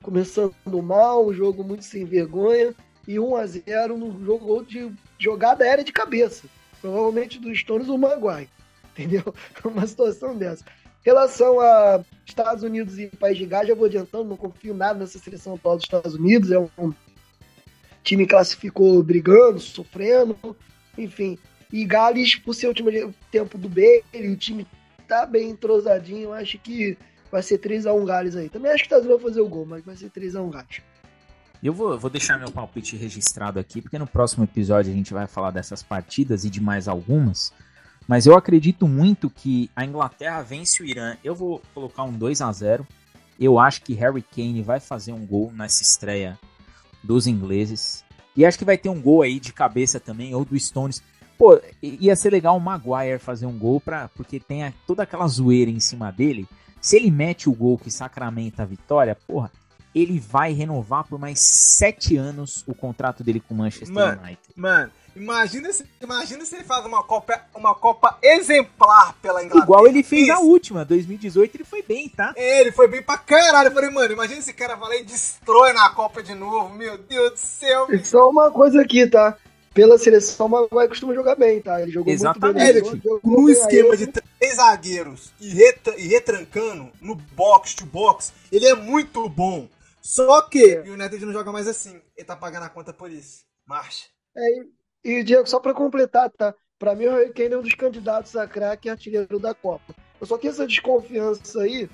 começando mal, um jogo muito sem vergonha, e 1 a 0 no jogo de jogada aérea de cabeça. Provavelmente dos Stones ou Maguire. Entendeu? Uma situação dessa. Em relação a Estados Unidos e País de Gás, já vou adiantando, não confio nada nessa seleção atual dos Estados Unidos. É um time que classificou brigando, sofrendo, enfim. E Gales, por ser o último tempo do Bale, o time tá bem entrosadinho, acho que vai ser 3x1 Gales aí. Também acho que o Unidos vai fazer o gol, mas vai ser 3x1 Gales. Eu vou, vou deixar meu palpite registrado aqui, porque no próximo episódio a gente vai falar dessas partidas e de mais algumas. Mas eu acredito muito que a Inglaterra vence o Irã. Eu vou colocar um 2 a 0 Eu acho que Harry Kane vai fazer um gol nessa estreia dos ingleses. E acho que vai ter um gol aí de cabeça também, ou do Stones. Pô, ia ser legal o Maguire fazer um gol, pra, porque tem a, toda aquela zoeira em cima dele. Se ele mete o gol que sacramenta a vitória, porra, ele vai renovar por mais sete anos o contrato dele com o Manchester mano, United. Mano, imagina se, imagina se ele faz uma Copa, uma Copa exemplar pela Inglaterra. Igual ele fez Isso. a última, 2018, ele foi bem, tá? É, ele foi bem pra caralho. Eu falei, mano, imagina esse cara vai lá e destrói na Copa de novo. Meu Deus do céu. Só uma coisa aqui, tá? Pela seleção, o Maguire costuma jogar bem, tá? Ele jogou Exatamente. muito bem. Ele, no esquema de três zagueiros e, retra e retrancando no box to box, ele é muito bom. Só que é. o United não joga mais assim. Ele tá pagando a conta por isso. Marcha. É, e, e Diego, só pra completar, tá? Pra mim, o Harry Kane é um dos candidatos a craque artilheiro da Copa. Eu só tenho essa desconfiança aí.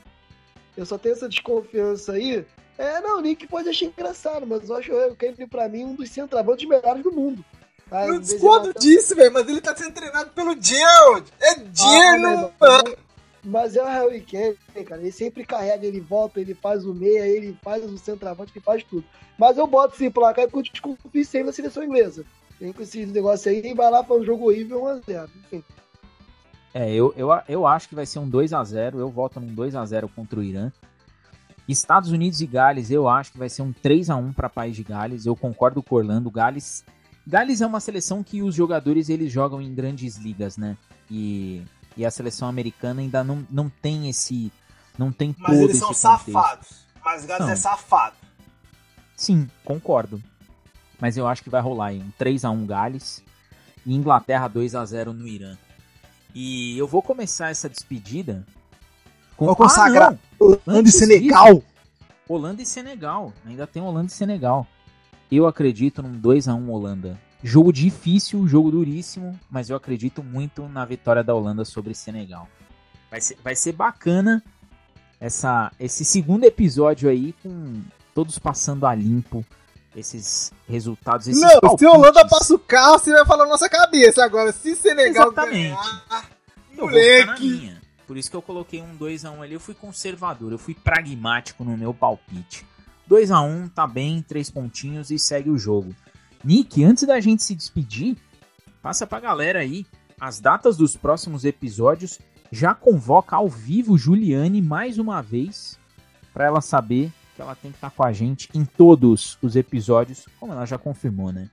Eu só tenho essa desconfiança aí. É, não, o Nick pode achar engraçado, mas eu acho o Harry Kane, pra mim, um dos centroavantes melhores do mundo. Tá? Não discordo disso, velho, mas ele tá sendo treinado pelo Gerald. É Gerald, ah, mano. Mas é o Harry Kane, cara. Ele sempre carrega, ele volta, ele faz o meia, ele faz o centroavante, ele faz tudo. Mas eu boto sim placar porque eu desconfio sempre na seleção inglesa. Vem com esse negócio aí e vai lá para um jogo horrível 1x0. Enfim. É, eu, eu, eu acho que vai ser um 2 a 0 Eu voto num 2 a 0 contra o Irã. Estados Unidos e Gales, eu acho que vai ser um 3 a 1 para País de Gales. Eu concordo com o Orlando. Gales, Gales é uma seleção que os jogadores eles jogam em grandes ligas, né? E e a seleção americana ainda não, não tem esse. Não tem Mas todo eles são safados. Mas Gales é safado. Sim, concordo. Mas eu acho que vai rolar aí um 3x1 Gales e Inglaterra 2 a 0 no Irã. E eu vou começar essa despedida com vou consagrar ah, Holanda e Senegal. Holanda e Senegal. Ainda tem Holanda e Senegal. Eu acredito num 2 a 1 Holanda. Jogo difícil, jogo duríssimo, mas eu acredito muito na vitória da Holanda sobre Senegal. Vai ser, vai ser bacana essa, esse segundo episódio aí, com todos passando a limpo esses resultados. Esses Não, palpites. se a Holanda passa o carro, você vai falar na nossa cabeça. Agora, se Senegal Exatamente. ganhar, moleque... Por isso que eu coloquei um 2x1 um ali. Eu fui conservador, eu fui pragmático no meu palpite. 2 a 1 um, tá bem, três pontinhos e segue o jogo. Nick, antes da gente se despedir, passa pra galera aí as datas dos próximos episódios. Já convoca ao vivo Juliane mais uma vez para ela saber que ela tem que estar tá com a gente em todos os episódios, como ela já confirmou, né?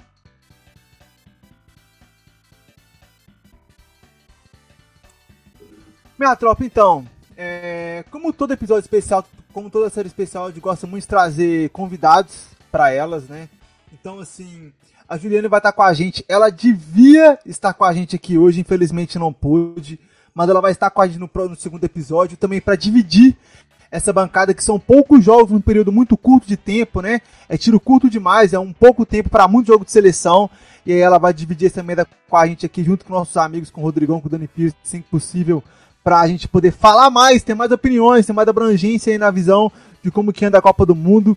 Minha tropa, então, é, como todo episódio especial, como toda série especial, a gente gosta muito de trazer convidados para elas, né? Então, assim, a Juliana vai estar com a gente. Ela devia estar com a gente aqui hoje, infelizmente não pôde. Mas ela vai estar com a gente no, no segundo episódio também para dividir essa bancada, que são poucos jogos num período muito curto de tempo, né? É tiro curto demais, é um pouco tempo para muito jogo de seleção. E aí ela vai dividir essa mesa com a gente aqui, junto com nossos amigos, com o Rodrigão, com o Dani Pires, se possível, pra gente poder falar mais, ter mais opiniões, ter mais abrangência aí na visão de como que anda a Copa do Mundo.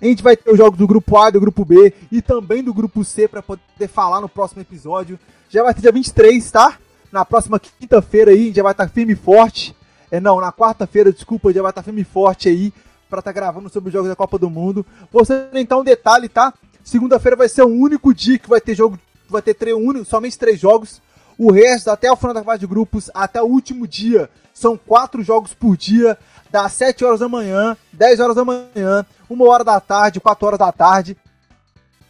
A gente vai ter os jogos do grupo A, do grupo B e também do grupo C para poder falar no próximo episódio. Já vai ter dia 23, tá? Na próxima quinta-feira aí, já vai estar tá firme e forte. É, não, na quarta-feira, desculpa, já vai estar tá firme e forte aí para estar tá gravando sobre os jogos da Copa do Mundo. Você então um detalhe, tá? Segunda-feira vai ser o único dia que vai ter jogo, vai ter único, somente três jogos. O resto, até o final da fase de grupos, até o último dia, são quatro jogos por dia das 7 horas da manhã, 10 horas da manhã, 1 hora da tarde, 4 horas da tarde.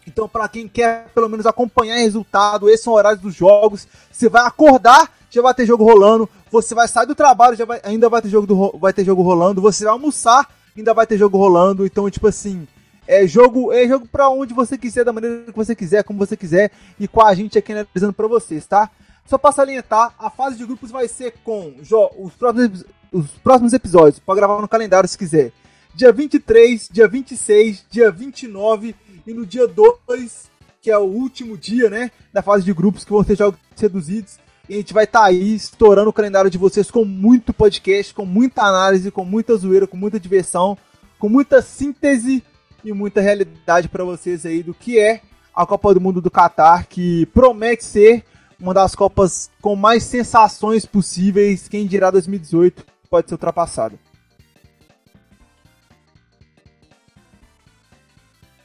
Então, para quem quer pelo menos acompanhar o resultado, esses são horários dos jogos. Você vai acordar, já vai ter jogo rolando. Você vai sair do trabalho, já vai, ainda vai ter jogo do, vai ter jogo rolando. Você vai almoçar, ainda vai ter jogo rolando. Então, tipo assim, é jogo, é jogo para onde você quiser, da maneira que você quiser, como você quiser e com a gente aqui analisando para vocês, tá? Só para salientar, a fase de grupos vai ser com os próximos, os próximos episódios. Pode gravar no calendário se quiser. Dia 23, dia 26, dia 29 e no dia 2, que é o último dia, né, da fase de grupos que vão ser jogos reduzidos. E a gente vai estar tá aí estourando o calendário de vocês com muito podcast, com muita análise, com muita zoeira, com muita diversão, com muita síntese e muita realidade para vocês aí do que é a Copa do Mundo do Catar, que promete ser uma das Copas com mais sensações possíveis. Quem dirá 2018 pode ser ultrapassado.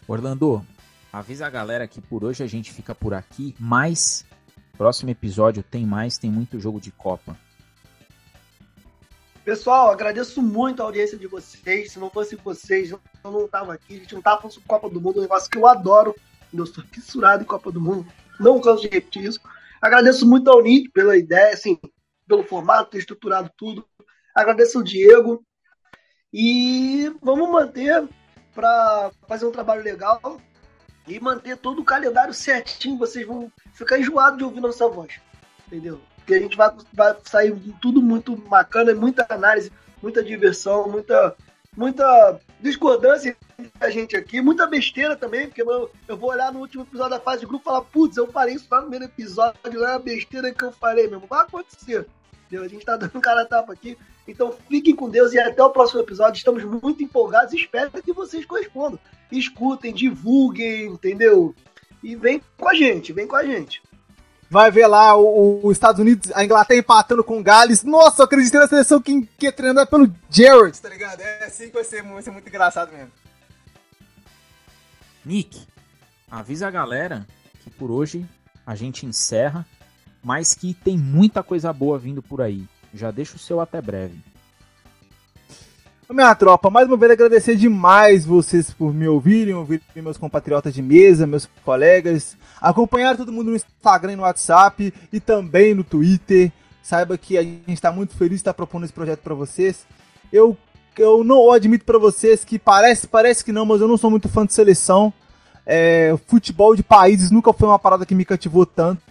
Orlando, avisa a galera que por hoje a gente fica por aqui, mas próximo episódio tem mais, tem muito jogo de Copa. Pessoal, agradeço muito a audiência de vocês. Se não fosse vocês, eu não tava aqui. A gente não tava falando sobre Copa do Mundo, um negócio que eu adoro. Eu sou fissurado em Copa do Mundo. Não canso de repetir isso. Agradeço muito ao Nick pela ideia, assim, pelo formato, ter estruturado tudo. Agradeço ao Diego. E vamos manter para fazer um trabalho legal e manter todo o calendário certinho. Vocês vão ficar enjoados de ouvir nossa voz. Entendeu? Porque a gente vai, vai sair tudo muito bacana, muita análise, muita diversão, muita, muita discordância a gente aqui, muita besteira também, porque eu, eu vou olhar no último episódio da fase de grupo e falar, putz, eu parei isso lá no primeiro episódio, não é a besteira que eu falei mesmo. Vai acontecer. Entendeu? A gente tá dando cara tapa aqui. Então fiquem com Deus e até o próximo episódio. Estamos muito empolgados espero que vocês correspondam. Escutem, divulguem, entendeu? E vem com a gente, vem com a gente. Vai ver lá os Estados Unidos, a Inglaterra empatando com o Gales. Nossa, eu acreditei na seleção que, que é treinada pelo Jared, tá ligado? É assim que vai ser, vai ser muito engraçado mesmo. Nick, avisa a galera que por hoje a gente encerra, mas que tem muita coisa boa vindo por aí. Já deixa o seu até breve. Minha tropa, mais uma vez agradecer demais vocês por me ouvirem, ouvirem meus compatriotas de mesa, meus colegas, acompanhar todo mundo no Instagram e no WhatsApp e também no Twitter. Saiba que a gente está muito feliz de estar propondo esse projeto para vocês. Eu, eu não admito para vocês que parece, parece que não, mas eu não sou muito fã de seleção. É, futebol de países nunca foi uma parada que me cativou tanto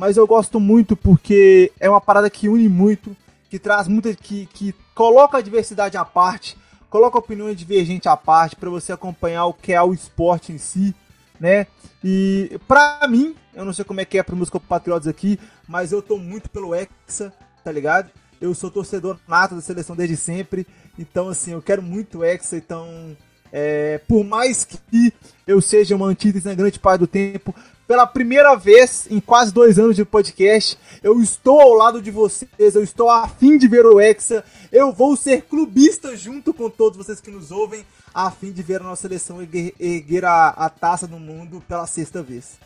mas eu gosto muito porque é uma parada que une muito, que traz muita. que, que coloca a diversidade à parte, coloca opiniões divergentes à parte para você acompanhar o que é o esporte em si, né? E pra mim, eu não sei como é que é para meus compatriotas aqui, mas eu tô muito pelo Hexa, tá ligado? Eu sou torcedor nato da seleção desde sempre, então assim, eu quero muito Hexa, então é, por mais que eu seja uma antítese na grande parte do tempo, pela primeira vez em quase dois anos de podcast, eu estou ao lado de vocês, eu estou a fim de ver o Hexa, eu vou ser clubista junto com todos vocês que nos ouvem, a fim de ver a nossa seleção erguer a, a, taça do mundo pela sexta vez.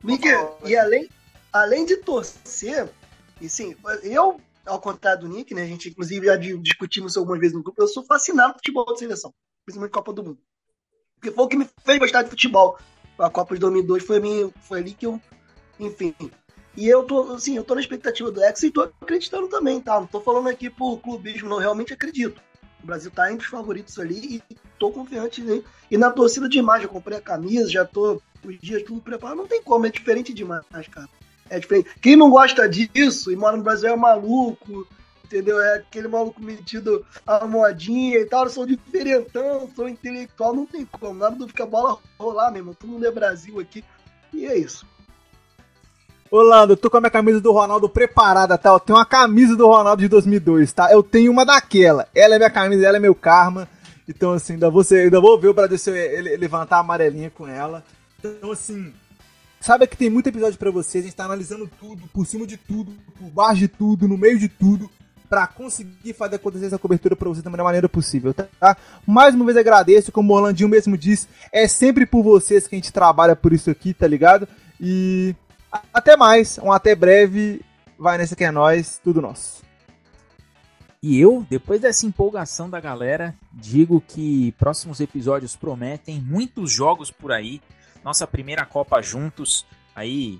Miguel, e além, além de torcer, e sim, eu, ao contrário do Nick, né, a gente inclusive já discutimos algumas vezes no grupo, eu sou fascinado por futebol de seleção, principalmente Copa do Mundo. Porque foi o que me fez gostar de futebol a Copa de 2002 foi, minha, foi ali que eu, enfim. E eu tô, assim, eu tô na expectativa do Hexa e tô acreditando também, tá? Não tô falando aqui por clubismo, não, realmente acredito. O Brasil tá entre os favoritos ali e tô confiante né? E na torcida demais, já comprei a camisa, já tô os dias tudo preparado. Não tem como, é diferente demais, cara. É diferente. Quem não gosta disso e mora no Brasil é maluco, entendeu? É aquele maluco metido a modinha e tal. Eu sou diferentão, sou intelectual, não tem como. Nada do ficar bola rolar mesmo. Todo mundo é Brasil aqui. E é isso. Ô, Lando, eu tô com a minha camisa do Ronaldo preparada, tá? Eu tenho uma camisa do Ronaldo de 2002, tá? Eu tenho uma daquela. Ela é minha camisa, ela é meu karma. Então, assim, ainda vou, ainda vou ver o Brasil eu levantar a amarelinha com ela. Então, assim, sabe que tem muito episódio para vocês. A gente tá analisando tudo, por cima de tudo, por baixo de tudo, no meio de tudo para conseguir fazer acontecer essa cobertura para você da melhor maneira possível, tá? Mais uma vez agradeço, como o Orlandinho mesmo disse, é sempre por vocês que a gente trabalha por isso aqui, tá ligado? E até mais, um até breve, vai nessa que é nós, tudo nosso. E eu, depois dessa empolgação da galera, digo que próximos episódios prometem muitos jogos por aí. Nossa primeira Copa juntos, aí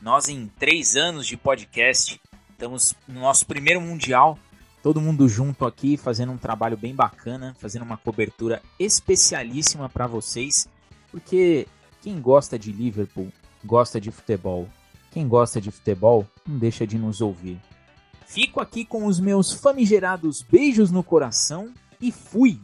nós em três anos de podcast Estamos no nosso primeiro Mundial, todo mundo junto aqui, fazendo um trabalho bem bacana, fazendo uma cobertura especialíssima para vocês, porque quem gosta de Liverpool gosta de futebol. Quem gosta de futebol não deixa de nos ouvir. Fico aqui com os meus famigerados beijos no coração e fui!